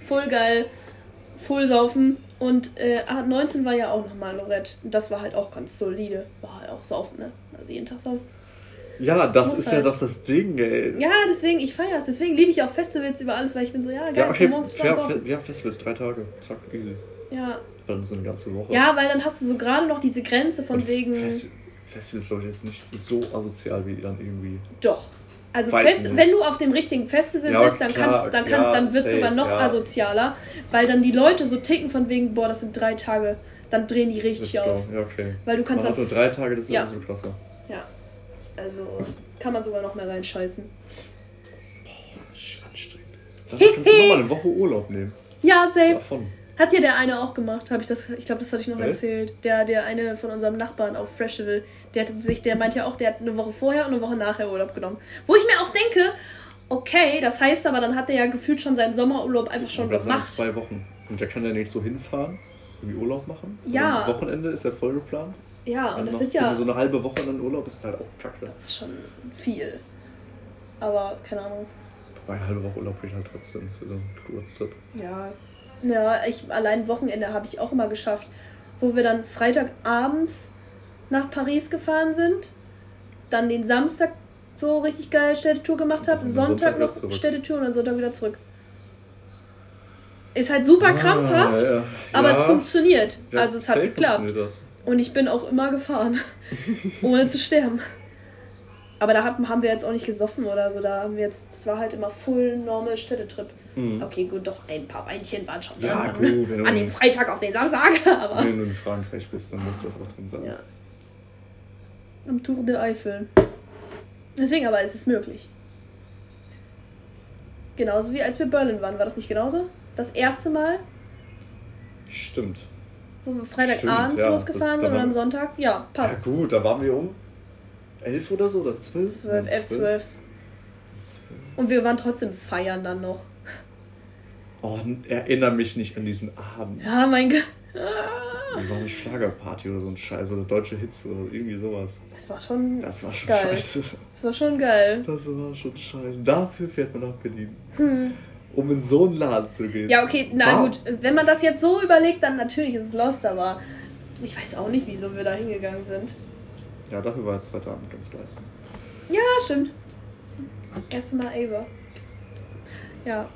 full geil, full saufen. Und äh, 19 war ja auch nochmal Lorette. Und das war halt auch ganz solide. War halt auch saufen, ne? Also jeden Tag saufen. Ja, das Muss ist halt. ja doch das Ding, ey. Ja, deswegen, ich feier's. Deswegen liebe ich auch Festivals über alles, weil ich bin so, ja, geil, Ja, okay, morgens fe saufen. ja, Festivals, drei Tage. Zack, easy. Ja. Dann so eine ganze Woche. ja, weil dann hast du so gerade noch diese Grenze von Und wegen. Festi Festivals, glaube ich, jetzt nicht so asozial wie dann irgendwie. Doch. Also Fest, wenn du auf dem richtigen Festival Ja, bist, dann klar, kannst, dann kann, ja, dann wird safe, sogar noch ja. asozialer, weil dann die Leute so ticken von wegen, boah, das sind drei Tage, dann drehen die richtig Let's auf. Ja, okay. Weil du kannst Man hat dann nur drei Tage, das ist Ja. so krasser. Ja. Also kann man sogar noch mehr reinscheißen. Sch- Anstrengend. Dann kannst du nochmal eine Woche Urlaub nehmen. Ja, safe. Davon. Hat dir der eine auch gemacht? Habe ich das? Ich glaube, das hatte ich noch Hä? erzählt. Der, der eine von unserem Nachbarn auf Festival, der hat sich, der meint ja auch, der hat eine Woche vorher und eine Woche nachher Urlaub genommen. Wo ich mir auch denke, okay, das heißt aber, dann hat er ja gefühlt schon seinen Sommerurlaub einfach schon Das sind gemacht. zwei Wochen. Und der kann ja nicht so hinfahren, irgendwie Urlaub machen. Ja. Am Wochenende ist ja voll geplant. Ja, und Dann das sind ja. So eine halbe Woche dann Urlaub ist halt auch kacke. Das ist schon viel. Aber keine Ahnung. Bei eine halbe Woche Urlaub geht halt trotzdem für so einen Kurztrip. Ja. Ja, ich allein Wochenende habe ich auch immer geschafft, wo wir dann Freitagabends nach Paris gefahren sind, dann den Samstag so richtig geil Städtetour gemacht habe, Sonntag, Sonntag noch. Städtetour und dann Sonntag wieder zurück. Ist halt super krampfhaft, Ah, ja. aber es Ja. funktioniert. Ja, also es hat geklappt. funktioniert. Und ich bin auch immer gefahren, [laughs] ohne zu sterben. Aber da hatten- haben wir jetzt auch nicht gesoffen oder so. Da haben wir jetzt, das war halt immer full normal Städtetrip. Mhm. Okay, gut, doch ein paar Weinchen waren schon Ja, gut, wenn du- An dem Freitag auf den Samstag, [laughs] aber. Wenn du in Frankreich bist, dann muss das auch drin sein. Ja. Am Tour de Eifel. Deswegen aber ist es möglich. Genauso wie als wir Berlin waren. War das nicht genauso? Das erste Mal, Stimmt. wo wir Freitagabends Stimmt, ja. losgefahren sind und war- am Sonntag? Ja, passt. Ja gut, da waren wir um elf oder so oder zwölf? 12, Ja, 11, 12. Zwölf. Und wir waren trotzdem feiern dann noch. Oh, erinnere mich nicht an diesen Abend. Ja, mein Gott. Wir waren eine Schlagerparty oder so ein Scheiß oder deutsche Hits oder irgendwie sowas. Das war schon. Das war schon Geil. scheiße. Das war schon geil. Das war schon scheiße. Dafür fährt man nach Berlin. Um in so einen Laden zu gehen. Hm. Ja, okay, na Wow. gut. Wenn man das jetzt so überlegt, dann natürlich ist es lost, aber ich weiß auch nicht, wieso wir da hingegangen sind. Ja, dafür war der zweite Abend ganz geil. Ja, stimmt. Erste Mal Ava. Ja.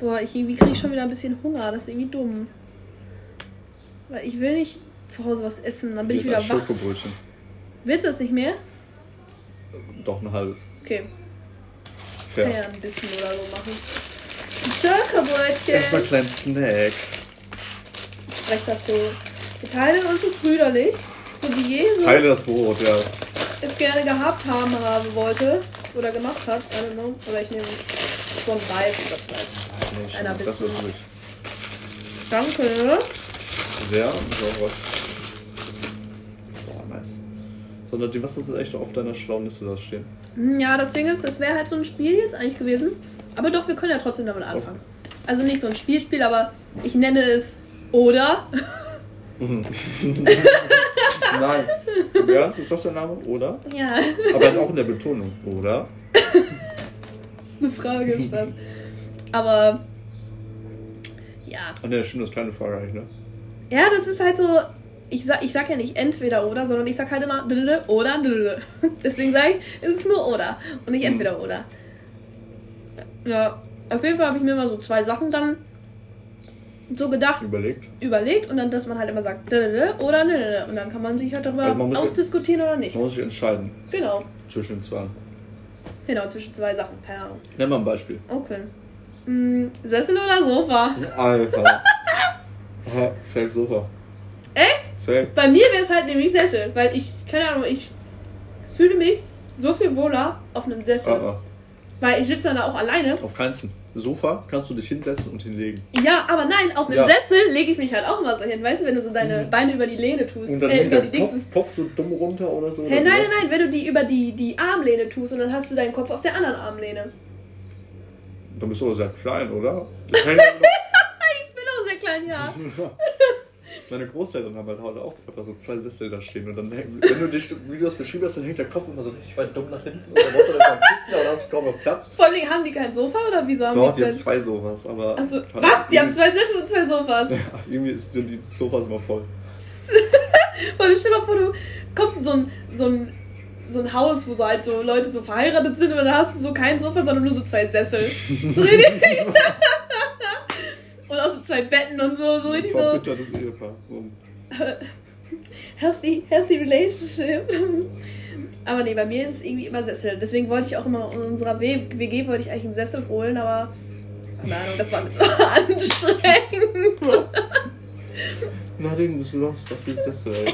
Boah, ich irgendwie kriege ich schon wieder ein bisschen Hunger. Das ist irgendwie dumm. Weil ich will nicht zu Hause was essen, dann bin ich Hier wieder ist ein wach. Schokobrötchen. Willst du es nicht mehr? Doch ein halbes. Okay. Fair. Kann ja ein bisschen oder so machen. Ein Schökerbrötchen. Erstmal einen kleinen Snack. Ich spreche das so. Wir teilen uns das brüderlich. So wie Jesus Teile das Brot, ja. es gerne gehabt haben, haben wollte. Oder gemacht hat. I don't know. Oder ich nehme so ein Reis, das weiß. Nee, Einer schon, das bisschen. ist ruhig. Danke. Sehr sauber. Boah, nice. Sondern die, was ist echt auf deiner schlauen Liste da stehen? Hm, Ja, das Ding ist, das wäre halt so ein Spiel jetzt eigentlich gewesen. Aber doch, wir können ja trotzdem damit anfangen. Also nicht so ein Spielspiel, aber ich nenne es oder. [laughs] [laughs] Nein. Im Ernst, ist das der Name? Oder? Ja, Aber halt auch in der Betonung, oder? das ist eine Frage, Spaß. Aber. Ja. Ach ne, stimmt, das ist keine Frage ne? Ja, das ist halt so. Ich sag, ich sag ja nicht entweder oder, sondern ich sag halt immer oder. [laughs] Deswegen sage ich, es ist nur oder und nicht entweder oder. Ja, auf jeden Fall habe ich mir mal so zwei Sachen dann so gedacht, Überlegt. überlegt und dann, dass man halt immer sagt oder dödödö. und dann kann man sich halt darüber Also ausdiskutieren oder nicht. Man muss sich entscheiden Genau, zwischen den zwei. genau, zwischen zwei Sachen, keine Ahnung. Nenn mal ein Beispiel. Okay. Hm, Sessel oder Sofa? Alter. [laughs] Aha, safe Sofa. Echt? Safe. Bei mir wäre es halt nämlich Sessel, weil ich, keine Ahnung, ich fühle mich so viel wohler auf einem Sessel. Ah, ah. Weil ich sitze dann da auch alleine. Auf keinen. Sofa kannst du dich hinsetzen und hinlegen. Ja, aber nein, auf einem Ja. Sessel lege ich mich halt auch immer so hin. Weißt du, wenn du so deine Beine über die Lehne tust. Mhm. Und dann äh, über die Dings. Kopf, Kopf so dumm runter oder so. Hey, oder nein, nein, nein, wenn du die über die, die Armlehne tust und dann hast du deinen Kopf auf der anderen Armlehne. Dann bist du aber sehr klein, oder? [laughs] Ich bin auch sehr klein, ja. [laughs] Meine Großeltern haben halt heute auch einfach so zwei Sessel da stehen und dann, wenn du dich, wie du das beschrieben hast, dann hängt der Kopf immer so richtig weit dumm nach hinten und dann musst du das am Kissen, aber hast du kaum noch Platz. Vor allem haben die kein Sofa oder wieso haben Dort, die die haben zwei? Sofas, aber. Achso, was? Die haben zwei Sessel und zwei Sofas. [laughs] Ja, irgendwie sind die Sofas immer voll. [laughs] Vor allem, stell dir mal vor, du kommst in so ein, so ein, so ein Haus, wo so halt so Leute so verheiratet sind und da hast du so kein Sofa, sondern nur so zwei Sessel. [laughs] So richtig. Und auch so zwei Betten und so, so richtig so Verbittertes Ehepaar. [laughs] Healthy, healthy relationship. Aber nee, bei mir ist es irgendwie immer Sessel. Deswegen wollte ich auch immer in unserer WG wollte ich eigentlich einen Sessel holen, aber keine Ahnung, das war mir zu [laughs] anstrengend. [laughs] Bist du lost auf die Sessel, ey.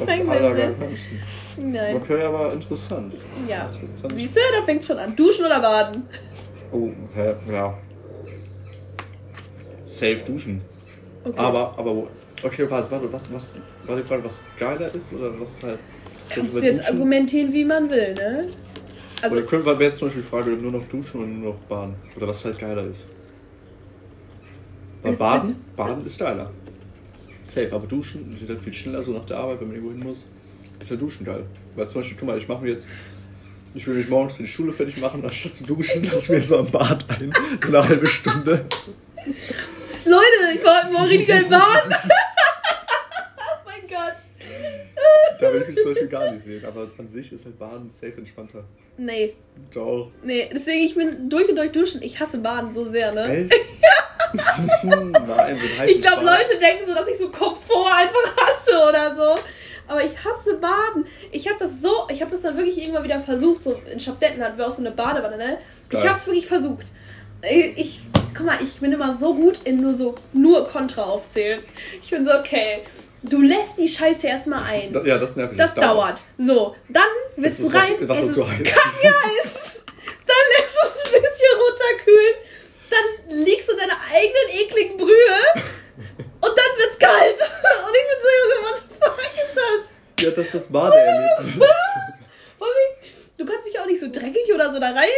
Auf Nein, allergeilsten. Nein. Okay, aber interessant. Ja. Siehst du, da fängt schon an. Duschen oder baden? Oh, hä, ja. Safe duschen. Okay. Aber, aber, wo- okay, warte, warte, was, was, war die Frage, was geiler ist oder was halt. Kannst du jetzt Duschen? argumentieren, wie man will, ne? Also, oder können wir jetzt zum Beispiel die Frage, nur noch duschen oder nur noch baden? Oder was halt geiler ist? Weil baden, als- baden ist geiler. Safe, aber duschen geht halt viel schneller so nach der Arbeit, wenn man irgendwo hin muss. Ist ja duschen geil. Weil zum Beispiel, guck mal, ich mache mir jetzt. Ich will mich morgens für die Schule fertig machen, anstatt zu duschen, lass mir erstmal im Bad ein. So eine halbe Stunde. Leute, ich war heute Morgen richtig geil baden. [laughs] oh mein Gott. Da will ich mich zum Beispiel gar nicht sehen. Aber an sich ist halt Baden safe entspannter. Nee, Doch. nee, deswegen, ich bin durch und durch duschen. Ich hasse Baden so sehr, ne? Echt? [laughs] [laughs] Nein, so ein Ich glaube. Leute denken so, dass ich so Komfort einfach hasse oder so. Aber ich hasse Baden. Ich habe das so, ich habe das dann wirklich irgendwann wieder versucht. So in Schabdetten hatten wir auch so eine Badewanne, ne? Ich habe es wirklich versucht. Ich, ich, guck mal, ich bin immer so gut in nur so, nur Kontra aufzählen. Ich bin so, okay, du lässt die Scheiße erstmal ein. Ja, das nervt mich. Das dauert. So, dann willst du ist was- rein. was es ist so ist heiß. kackheiß. [laughs] Dann lässt du es ein bisschen runterkühlen. Dann liegst du in deiner eigenen ekligen Brühe. Und dann wird's kalt. [laughs] Und ich bin so, Junge, was fuck ist das? Ja, das ist das Badeerlebnis. Du kannst dich auch nicht so dreckig oder so da reinlegen.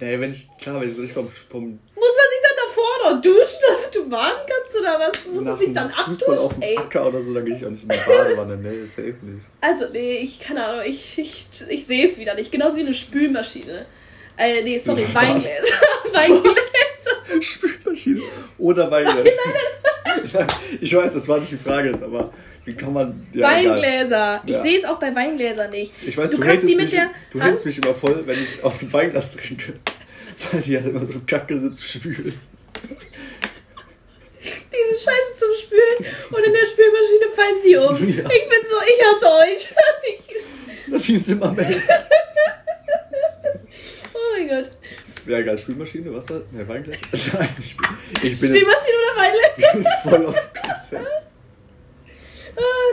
Nee, wenn ich, klar, wenn ich so nicht vom, vom Muss man sich dann davor noch duschen, [laughs] damit du baden kannst oder was? Muss man sich dann dem Fußball auf abduschen? dem Ey. Acker oder so, dann gehe ich auch nicht in die Badewanne. Nee, safe nicht. Also, nee, ich keine Ahnung, ich, ich, ich sehe es wieder nicht. Genauso wie eine Spülmaschine. Äh, nee, sorry, Was? Weingläser. [laughs] [laughs] Weingläser. Spülmaschine oder Weingläser. ich weiß, das war nicht die Frage jetzt, aber wie kann man. Ja, egal. Weingläser. Ich Ja. sehe es auch bei Weingläsern nicht. Ich weiß, du, du, kannst die mich, mit der du hältst mich immer voll, wenn ich aus dem Weinglas trinke. [laughs] Weil die halt immer so kacke sind zu spülen. diese Scheiße zum Spülen und in der Spülmaschine fallen sie um. [laughs] Ja. Ich bin so, ich hasse euch. Ich, Nadine Zimmermann. good. Ja, geil. Spülmaschine, Wasser, mehr Weingläser. [laughs] Nein, ich bin, ich bin Spülmaschine oder Weingläser? Jetzt, ich bin jetzt voll aus dem Konzept.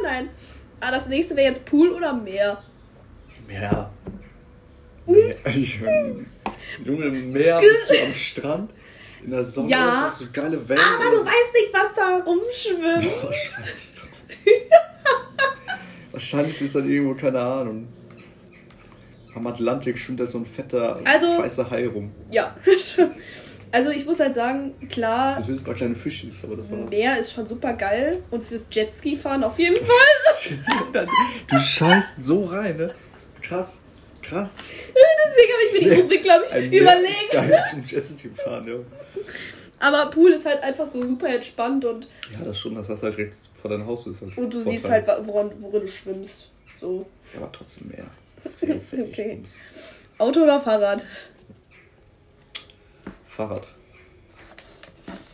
Nein. Ah, das nächste wäre jetzt Pool oder Meer. Meer. Meer. [laughs] Ich, Junge, Meer bist du am Strand. In der Sonne Ja. hast du geile Wellen. Aber du weißt nicht, was da rumschwimmt. Boah, [laughs] scheiß drauf. Wahrscheinlich ist dann irgendwo, keine Ahnung. Am Atlantik schwimmt da so ein fetter Also- weißer Hai rum. Ja. [laughs] Also ich muss halt sagen, Das klar, sind höchstens ein paar kleine Fischis, aber das war's. Meer ist schon super geil und fürs Jetski fahren auf jeden Fall. [laughs] Du scheißt so rein, ne? Krass, krass. [laughs] Deswegen habe ich mir die Rubrik, glaube ich, Ein überlegt. Geil zum Jetski fahren, ja. Aber Pool ist halt einfach so super entspannt und, Ja, das schon, dass das halt direkt vor deinem Haus ist. Halt und du siehst halt, woran, worin du schwimmst. So. Ja, aber trotzdem mehr. [laughs] Okay. Auto oder Fahrrad? Fahrrad.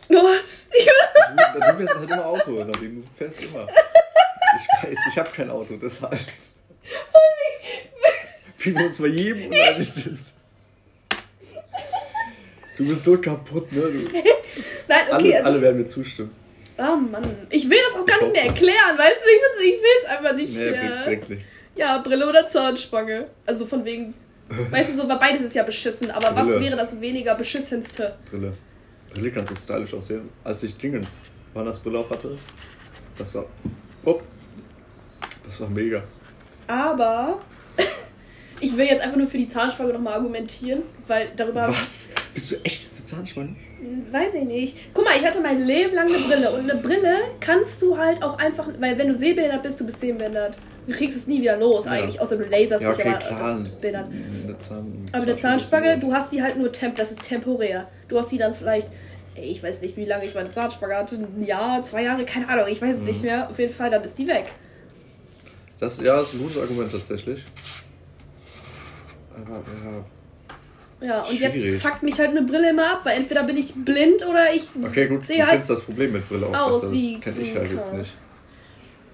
Was? Du, du fährst halt immer Auto. Du fährst immer. Ich weiß, ich habe kein Auto, deshalb. Wie wir uns bei jedem uneinig sind. Du bist so kaputt, ne? Du, Nein, okay. alle, also alle werden mir zustimmen. Ah Mann, ich will das auch gar Ich nicht mehr erklären, weißt du? Ich will will's einfach nicht Nee, mehr. bringt, bringt nichts. Ja, Brille oder Zahnspange. Also von wegen, weißt du, so, weil beides ist ja beschissen, aber was Brille. wäre das weniger beschissenste? Brille. Brille kann so stylisch aussehen. Als ich Dingens Wander's Brille auf hatte, das war. Oh, das war mega. Aber [laughs] ich will jetzt einfach nur für die Zahnspange nochmal argumentieren, weil darüber Was? Bist du echt zu Zahnspange? weiß ich nicht. Guck mal, ich hatte mein Leben lang eine Brille und eine Brille kannst du halt auch einfach, weil wenn du sehbehindert bist, du bist sehbehindert. Du kriegst es nie wieder los Ja. eigentlich, außer du laserst Ja, dich, okay, aber klar. das Zahn, Aber eine Zahnspange, du hast die halt nur temp, das ist temporär. Du hast die dann vielleicht, ey, ich weiß nicht, wie lange ich meine Zahnspange hatte, ein Jahr, zwei Jahre, keine Ahnung, ich weiß es Mhm. nicht mehr. Auf jeden Fall, dann ist die weg. Das, ja, das ist ein gutes Argument tatsächlich. Aber ja. Ja, und Schwierig. jetzt fuckt mich halt eine Brille immer ab, weil entweder bin ich blind oder ich Okay, gut, du halt. kennst das Problem mit Brille auch aus wie- Das kenne ich halt jetzt nicht.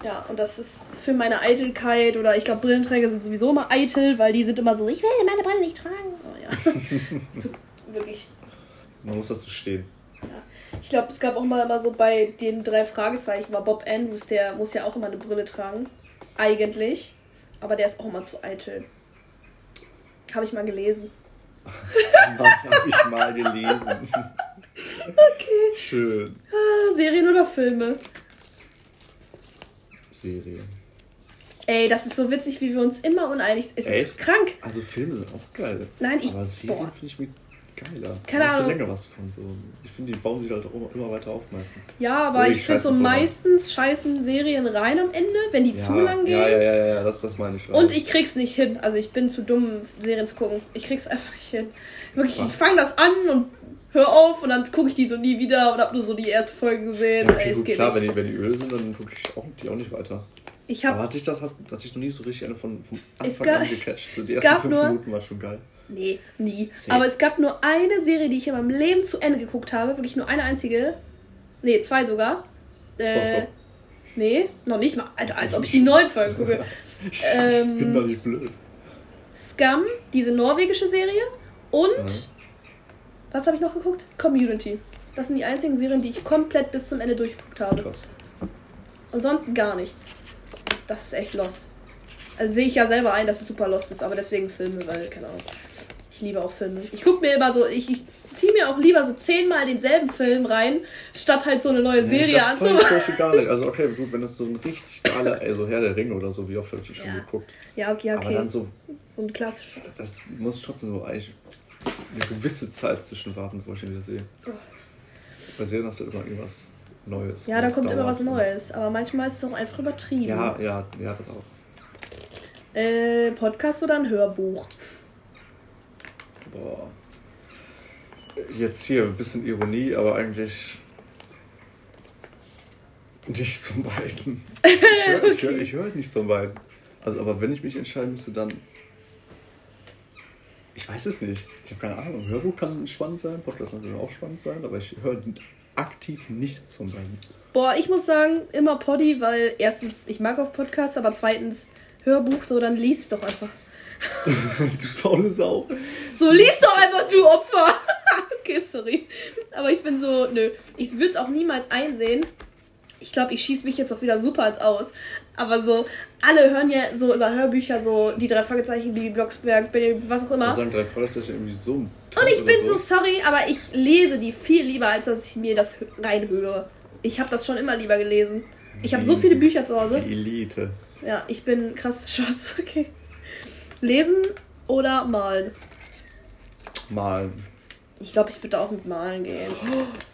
Ja, und das ist für meine Eitelkeit oder ich glaube, Brillenträger sind sowieso immer eitel, weil die sind immer so, ich will meine Brille nicht tragen. Oh, ja. [laughs] so, wirklich. Man muss dazu stehen. Ich glaube, es gab auch mal immer so bei den drei Fragezeichen, war Bob Andrews, der muss ja auch immer eine Brille tragen. Eigentlich. Aber der ist auch immer zu eitel. Habe ich mal gelesen. [laughs] Habe ich mal gelesen. [laughs] Okay. Schön. Ah, Serien oder Filme? Serie. Ey, das ist so witzig, wie wir uns immer uneinig sind. Es ist Echt? krank. Also Filme sind auch geil. Nein, ich- Aber Serien finde ich mir geiler. Keine hast du Ahnung. länger was von so. Ich finde, die bauen sich halt auch immer, weiter auf meistens. Ja, aber Oder ich ich finde so aber- meistens scheißen Serien rein am Ende, wenn die zu lang gehen. Ja, ja, ja, ja, das, das meine ich. Und ich krieg's nicht hin. Also ich bin zu dumm, Serien zu gucken. Ich krieg's einfach nicht hin. Wirklich, ich Was? fange das an und hör auf und dann gucke ich die so nie wieder und hab nur so die erste Folge gesehen. Ja, Ey, okay, es gut, geht klar, nicht. wenn die, wenn die Öl sind, dann gucke ich auch, die auch nicht weiter. Ich Aber hab. hatte ich das, hatte ich noch nie so richtig eine von vom Es Anfang gab- an gecatcht. So die es ersten gab fünf nur- Minuten war schon geil. Nee, nie. Safe. Aber es gab nur eine Serie, die ich in meinem Leben zu Ende geguckt habe. Wirklich nur eine einzige. Nee, zwei sogar. Äh, nee, noch nicht mal. Alter, als ob ich die [laughs] neuen Folgen gucke. Ich, Ähm, bin doch nicht blöd. Scum, diese norwegische Serie. Und. Mhm. Was habe ich noch geguckt? Community. Das sind die einzigen Serien, die ich komplett bis zum Ende durchgeguckt habe. Krass. Und sonst gar nichts. Das ist echt lost. Also sehe ich ja selber ein, dass es super lost ist, aber deswegen Filme, weil, keine Ahnung. Ich liebe auch Filme. Ich gucke mir immer so, ich, ich ziehe mir auch lieber so zehnmal denselben Film rein, statt halt so eine neue Serie das fand ich anzumachen. zum Beispiel gar nicht. [laughs] Also okay, gut, wenn das so ein richtig geiler, ey, so Herr der Ringe oder so, wie oft habe ich die schon Ja. geguckt. Ja, okay, Aber okay. dann so, so ein klassischer. das muss trotzdem so eigentlich eine gewisse Zeit zwischen warten, bevor ich ihn wieder sehe. Bei Serien hast du immer irgendwas Neues. Ja, da Das kommt immer was Neues. Aber manchmal ist es auch einfach übertrieben. Ja, ja, ja, das auch. Äh, Podcast oder ein Hörbuch? Boah. Jetzt hier ein bisschen Ironie, aber eigentlich nicht zum beiden. Ich höre ich hör, ich hör [laughs] nicht zum beiden. Also, aber wenn ich mich entscheiden müsste, dann. Ich weiß es nicht. Ich habe keine Ahnung. Hörbuch kann spannend sein, Podcast natürlich auch spannend sein, aber ich höre aktiv nicht zum beiden. Boah, ich muss sagen, immer Poddy, weil erstens, ich mag auch Podcasts, aber zweitens Hörbuch, so dann liest es doch einfach. [laughs] du faule Sau. So, lies doch einfach, du Opfer. [laughs] okay, sorry. Aber ich bin so, nö. Ich würde es auch niemals einsehen. Ich glaube, ich schieße mich jetzt auch wieder super als aus. Aber so, alle hören ja so über Hörbücher, so die drei Fragezeichen, Bibi Blocksberg, was auch immer. Sagen drei Fragezeichen irgendwie so Und ich bin so. so sorry, aber ich lese die viel lieber, als dass ich mir das reinhöre. Ich habe das schon immer lieber gelesen. Ich habe so viele Bücher zu Hause. Die Elite. Ja, ich bin krass [laughs] Schatz. Okay. Lesen oder malen? Malen. Ich glaube, ich würde auch mit Malen gehen.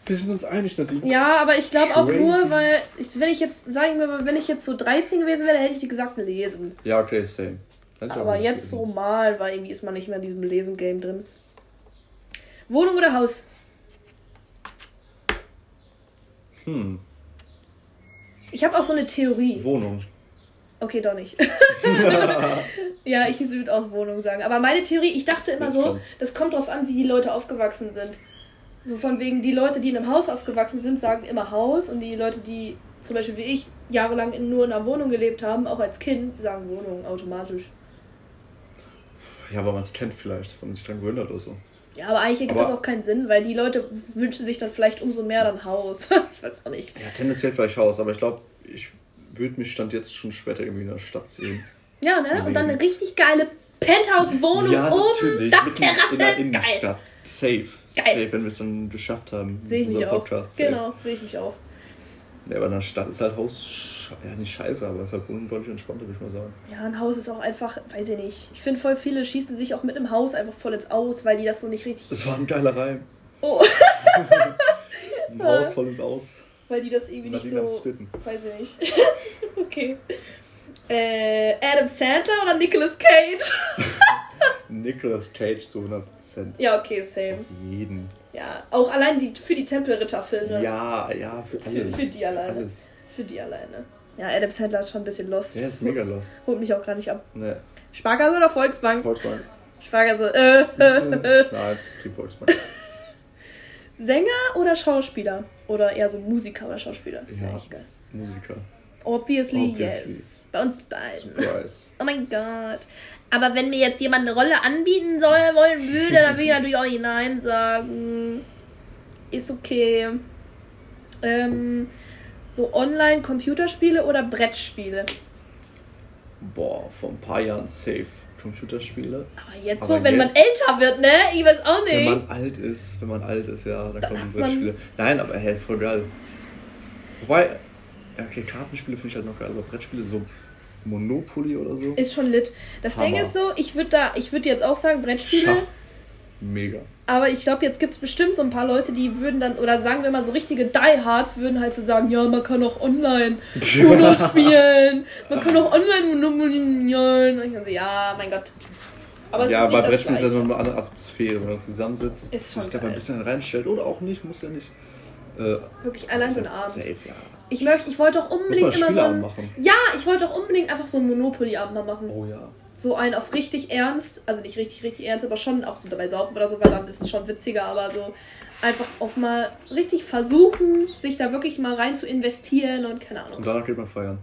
wir sind uns einig, Nadine. Ja, aber ich glaube auch nur, weil, ich, wenn ich jetzt, sagen wir mal, wenn ich jetzt so 13 gewesen wäre, hätte ich gesagt lesen. Ja, okay, same. aber jetzt lesen. so malen, weil irgendwie ist man nicht mehr in diesem Lesen-Game drin. Wohnung oder Haus? Hm. Ich habe auch so eine Theorie. Wohnung. Okay, doch nicht. [laughs] ja, ich würde auch Wohnung sagen. Aber meine Theorie, ich dachte immer das so, kommt's. das kommt drauf an, wie die Leute aufgewachsen sind. So von wegen, die Leute, die in einem Haus aufgewachsen sind, sagen immer Haus. Und die Leute, die zum Beispiel wie ich jahrelang in, nur in einer Wohnung gelebt haben, auch als Kind, sagen Wohnung automatisch. Ja, aber man es kennt vielleicht, wenn man sich dran gewöhnt oder so. Ja, aber eigentlich ergibt aber das auch keinen Sinn, weil die Leute wünschen sich dann vielleicht umso mehr dann Haus. [laughs] ich weiß auch nicht. Ja, tendenziell vielleicht Haus, aber ich glaube, ich würde mich Stand jetzt schon später irgendwie in der Stadt sehen. Ja, ne? Und dann eine richtig geile Penthouse-Wohnung ja, oben, Dachterrasse. In der Innenstadt. Geil. Safe. Geil. Safe, wenn wir es dann geschafft haben. Sehe ich mich Podcast. auch. Genau, sehe ich mich auch. Ja, aber in der Stadt ist halt Haus, ja nicht scheiße, aber es ist halt unglaublich entspannter, würde ich mal sagen. Ja, ein Haus ist auch einfach, weiß ich nicht. Ich finde voll viele schießen sich auch mit einem Haus einfach voll ins Aus, weil die das so nicht richtig. Das war ein geiler Reim. Oh. [laughs] [laughs] ein Haus voll ins Aus. Weil die das irgendwie nicht so. Weiß ich nicht. [laughs] okay. Äh, Adam Sandler oder Nicolas Cage? [laughs] Nicolas Cage zu 100%. Ja, okay, same. Auf jeden. Ja, auch allein die, für die Tempelritter-Filme. Ja, ja, für alles. Für, für die alleine. Alles. Für die alleine. Ja, Adam Sandler ist schon ein bisschen lost. Ja, ist mega lost. Holt mich auch gar nicht ab. Nee. Sparkasse oder Volksbank? Volksbank. Sparkasse. Äh, äh, Nein, die Volksbank. [laughs] Sänger oder Schauspieler? Oder eher so Musiker oder Schauspieler? Ist ja, eigentlich geil. Musiker. Obviously, Obviously, yes. Bei uns beiden. Surprise. [laughs] Oh mein Gott. Aber wenn mir jetzt jemand eine Rolle anbieten soll, wollen würde, dann würde ich natürlich auch Nein sagen. Ist okay. Ähm, so Online-Computerspiele oder Brettspiele? Boah, vor ein paar Jahren safe. Computerspiele. Aber jetzt Aber so, wenn jetzt, man älter wird, ne? Ich weiß auch nicht. Wenn man alt ist, wenn man alt ist, ja, dann, dann kommen Brettspiele. Nein, aber hey, ist voll geil. Wobei, okay, Kartenspiele finde ich halt noch geil, aber Brettspiele so Monopoly oder so. Ist schon lit. Das Hammer. Ding ist so, ich würde da, ich würde jetzt auch sagen, Brettspiele. Schach. Mega. Aber ich glaube, jetzt gibt es bestimmt so ein paar Leute, die würden dann, oder sagen wir mal so richtige Diehards, würden halt so sagen, ja, man kann auch online [laughs] Uno spielen, man kann auch online monopolieren. Und ich dann so, ja, mein Gott. Aber ja, bei Brettspielen ist ja so eine andere Atmosphäre, wenn man zusammensitzt, ist sich da mal ein bisschen reinstellt oder auch nicht, muss ja nicht. Äh, Wirklich allein so ein Abend. Safe, ja. Ich möchte, ich wollte doch unbedingt immer so ein. Ja, ich wollte doch unbedingt einfach so einen Monopoly-Abend mal machen. Oh ja. So einen auf richtig ernst, also nicht richtig, richtig ernst, aber schon auch so dabei saufen oder so, weil dann ist es schon witziger, aber so einfach auf mal richtig versuchen, sich da wirklich mal rein zu investieren und keine Ahnung. Und danach geht man feiern.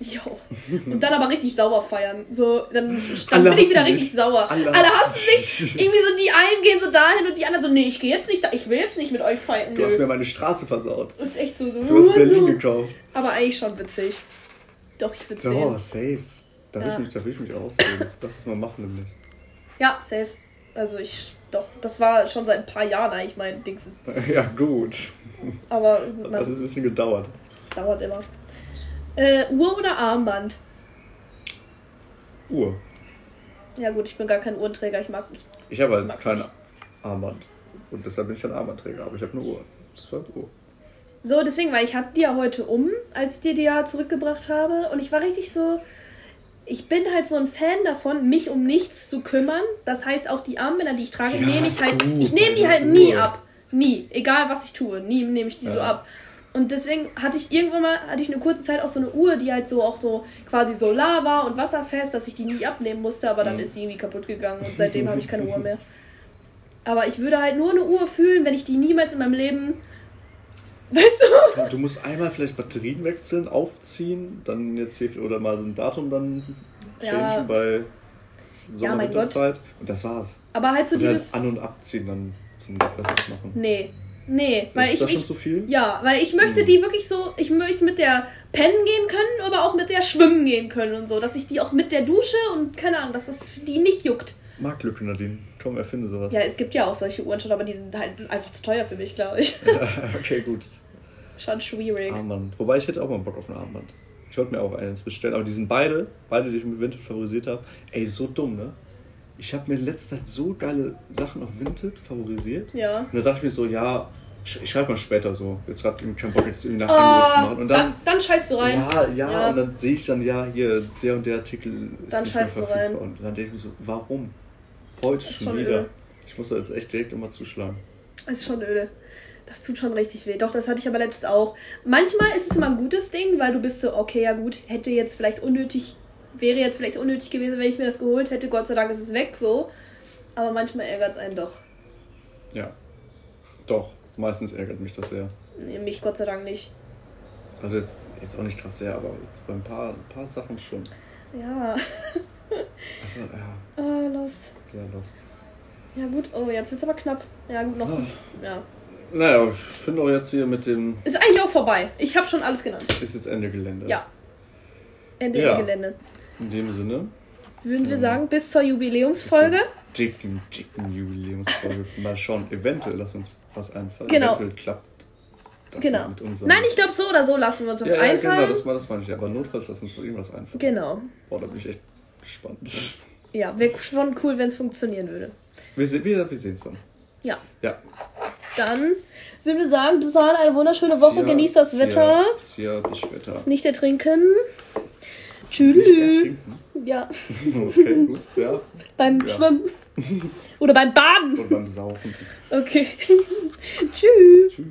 Jo. Und dann aber richtig sauer feiern. So, dann, dann bin ich wieder richtig sauer. Alle, Alle hassen sich. Irgendwie so die einen gehen so dahin und die anderen so, nee, ich gehe jetzt nicht da, ich will jetzt nicht mit euch fighten. Du hast mir meine Straße versaut. Das ist echt so. Du hast Berlin so. gekauft. Aber eigentlich schon witzig. Doch, ich würde sehen. Oh, safe. Da will, ich mich, da will ich mich auch sehen. [laughs] Lass es mal machen demnächst. Ja, safe. Also ich, doch, das war schon seit ein paar Jahren eigentlich mein Dings. Ist. [laughs] Ja, gut. Aber. Man, das ist ein bisschen gedauert. Dauert immer. Äh, Uhr oder Armband? Uhr. Ja gut, ich bin gar kein Uhrenträger, ich mag nicht. Ich habe halt kein nicht. Armband. Und deshalb bin ich ein Armbandträger, aber ich habe eine Uhr. Deshalb Uhr. So, deswegen, weil ich hatte die ja heute um, als ich dir die ja zurückgebracht habe. Und ich war richtig so. Ich bin halt so ein Fan davon, mich um nichts zu kümmern. Das heißt, auch die Armbänder, die ich trage, ja, nehme ich halt. Gut, ich nehme die halt nie ab. Nie. Egal was ich tue. Nie nehme ich die ja. so ab. Und deswegen hatte ich irgendwann mal, hatte ich eine kurze Zeit auch so eine Uhr, die halt so auch so quasi Solar war und wasserfest, dass ich die nie abnehmen musste, aber dann mhm. ist sie irgendwie kaputt gegangen und seitdem habe ich keine Uhr [laughs] mehr. Aber ich würde halt nur eine Uhr fühlen, wenn ich die niemals in meinem Leben. Weißt du? Du musst einmal vielleicht Batterien wechseln, aufziehen, dann jetzt hier oder mal so ein Datum dann changen ja. bei Ja, mein Gott. Sommer-Winterzeit und das war's. Aber halt so Und halt dieses. an- und abziehen dann zum etwas machen. Nee. Nee, weil ist ich. das schon ich zu viel? ja, weil ich möchte Hm. die wirklich so, ich möchte mit der pennen gehen können, aber auch mit der schwimmen gehen können und so. Dass ich die auch mit der Dusche und keine Ahnung, dass es die nicht juckt. Marktlücke, Nadine. Komm, erfinde sowas. Ja, es gibt ja auch solche Uhren schon, aber die sind halt einfach zu teuer für mich, glaube ich. [laughs] okay, gut. schon schwierig. Armband. Wobei ich hätte auch mal Bock auf ein Armband. Ich wollte mir auch eins bestellen, aber die sind beide, beide, die ich mit Vinted favorisiert habe. Ey, so dumm, ne? Ich habe mir in letzter Zeit so geile Sachen auf Vinted favorisiert. Ja. Und da dachte ich mir so, ja, ich, schreibe mal später so. Jetzt gerade keinen Bock, jetzt irgendwie nach Angebot zu machen. Oh, Und dann, das, dann scheißt du rein. ja, ja, Ja. und dann sehe ich dann, ja, hier, der und der Artikel ist Dann nicht scheißt du rein. Und dann denke ich mir so, warum? Heute schon schon wieder. öde. Ich muss da jetzt echt direkt immer zuschlagen. Das ist schon öde. Das tut schon richtig weh. Doch, das hatte ich aber letztens auch. Manchmal ist es immer ein gutes Ding, weil du bist so, okay, ja gut, hätte jetzt vielleicht unnötig, wäre jetzt vielleicht unnötig gewesen, wenn ich mir das geholt hätte. Gott sei Dank ist es weg so. Aber manchmal ärgert es einen doch. Ja. Doch, meistens ärgert mich das sehr. Nee, mich Gott sei Dank nicht. Also jetzt, jetzt auch nicht krass sehr, aber jetzt bei ein paar, ein paar Sachen schon. Ja. [laughs] Einfach, ja, Ah, lost. sehr lost. Ja gut, oh, jetzt wird's aber knapp. Ja gut, noch Ah. fünf. Ja. Naja, ich finde auch jetzt hier mit dem, Ist eigentlich auch vorbei. Ich habe schon alles genannt. ist jetzt Ende Gelände. Ja. Ende Ja. Gelände. In dem Sinne, Würden wir sagen, bis zur Jubiläumsfolge. dicken, dicken Jubiläumsfolge. [laughs] Mal schauen, eventuell lass uns was einfallen. Genau. Eventuell klappt das Genau. mit unserem... Nein, ich glaube so oder so lassen wir uns was ja, ja, einfallen. genau, das, das meine ich. Aber notfalls lass uns doch irgendwas einfallen. Genau. Boah, da bin ich echt gespannt. Ja, wäre schon cool, wenn es funktionieren würde. Wir, se- wir, wir sehen es dann. Ja. Ja. Dann würden wir sagen, bis dahin eine wunderschöne Woche. Sia, Genießt das Sia, Wetter. Sia, bis später. Nicht ertrinken. Tschüss. Ja, [laughs] Okay, gut. Ja. beim Ja. Schwimmen. Oder beim Baden. Und beim Saufen. Okay. [laughs] Tschüss. Tschüss.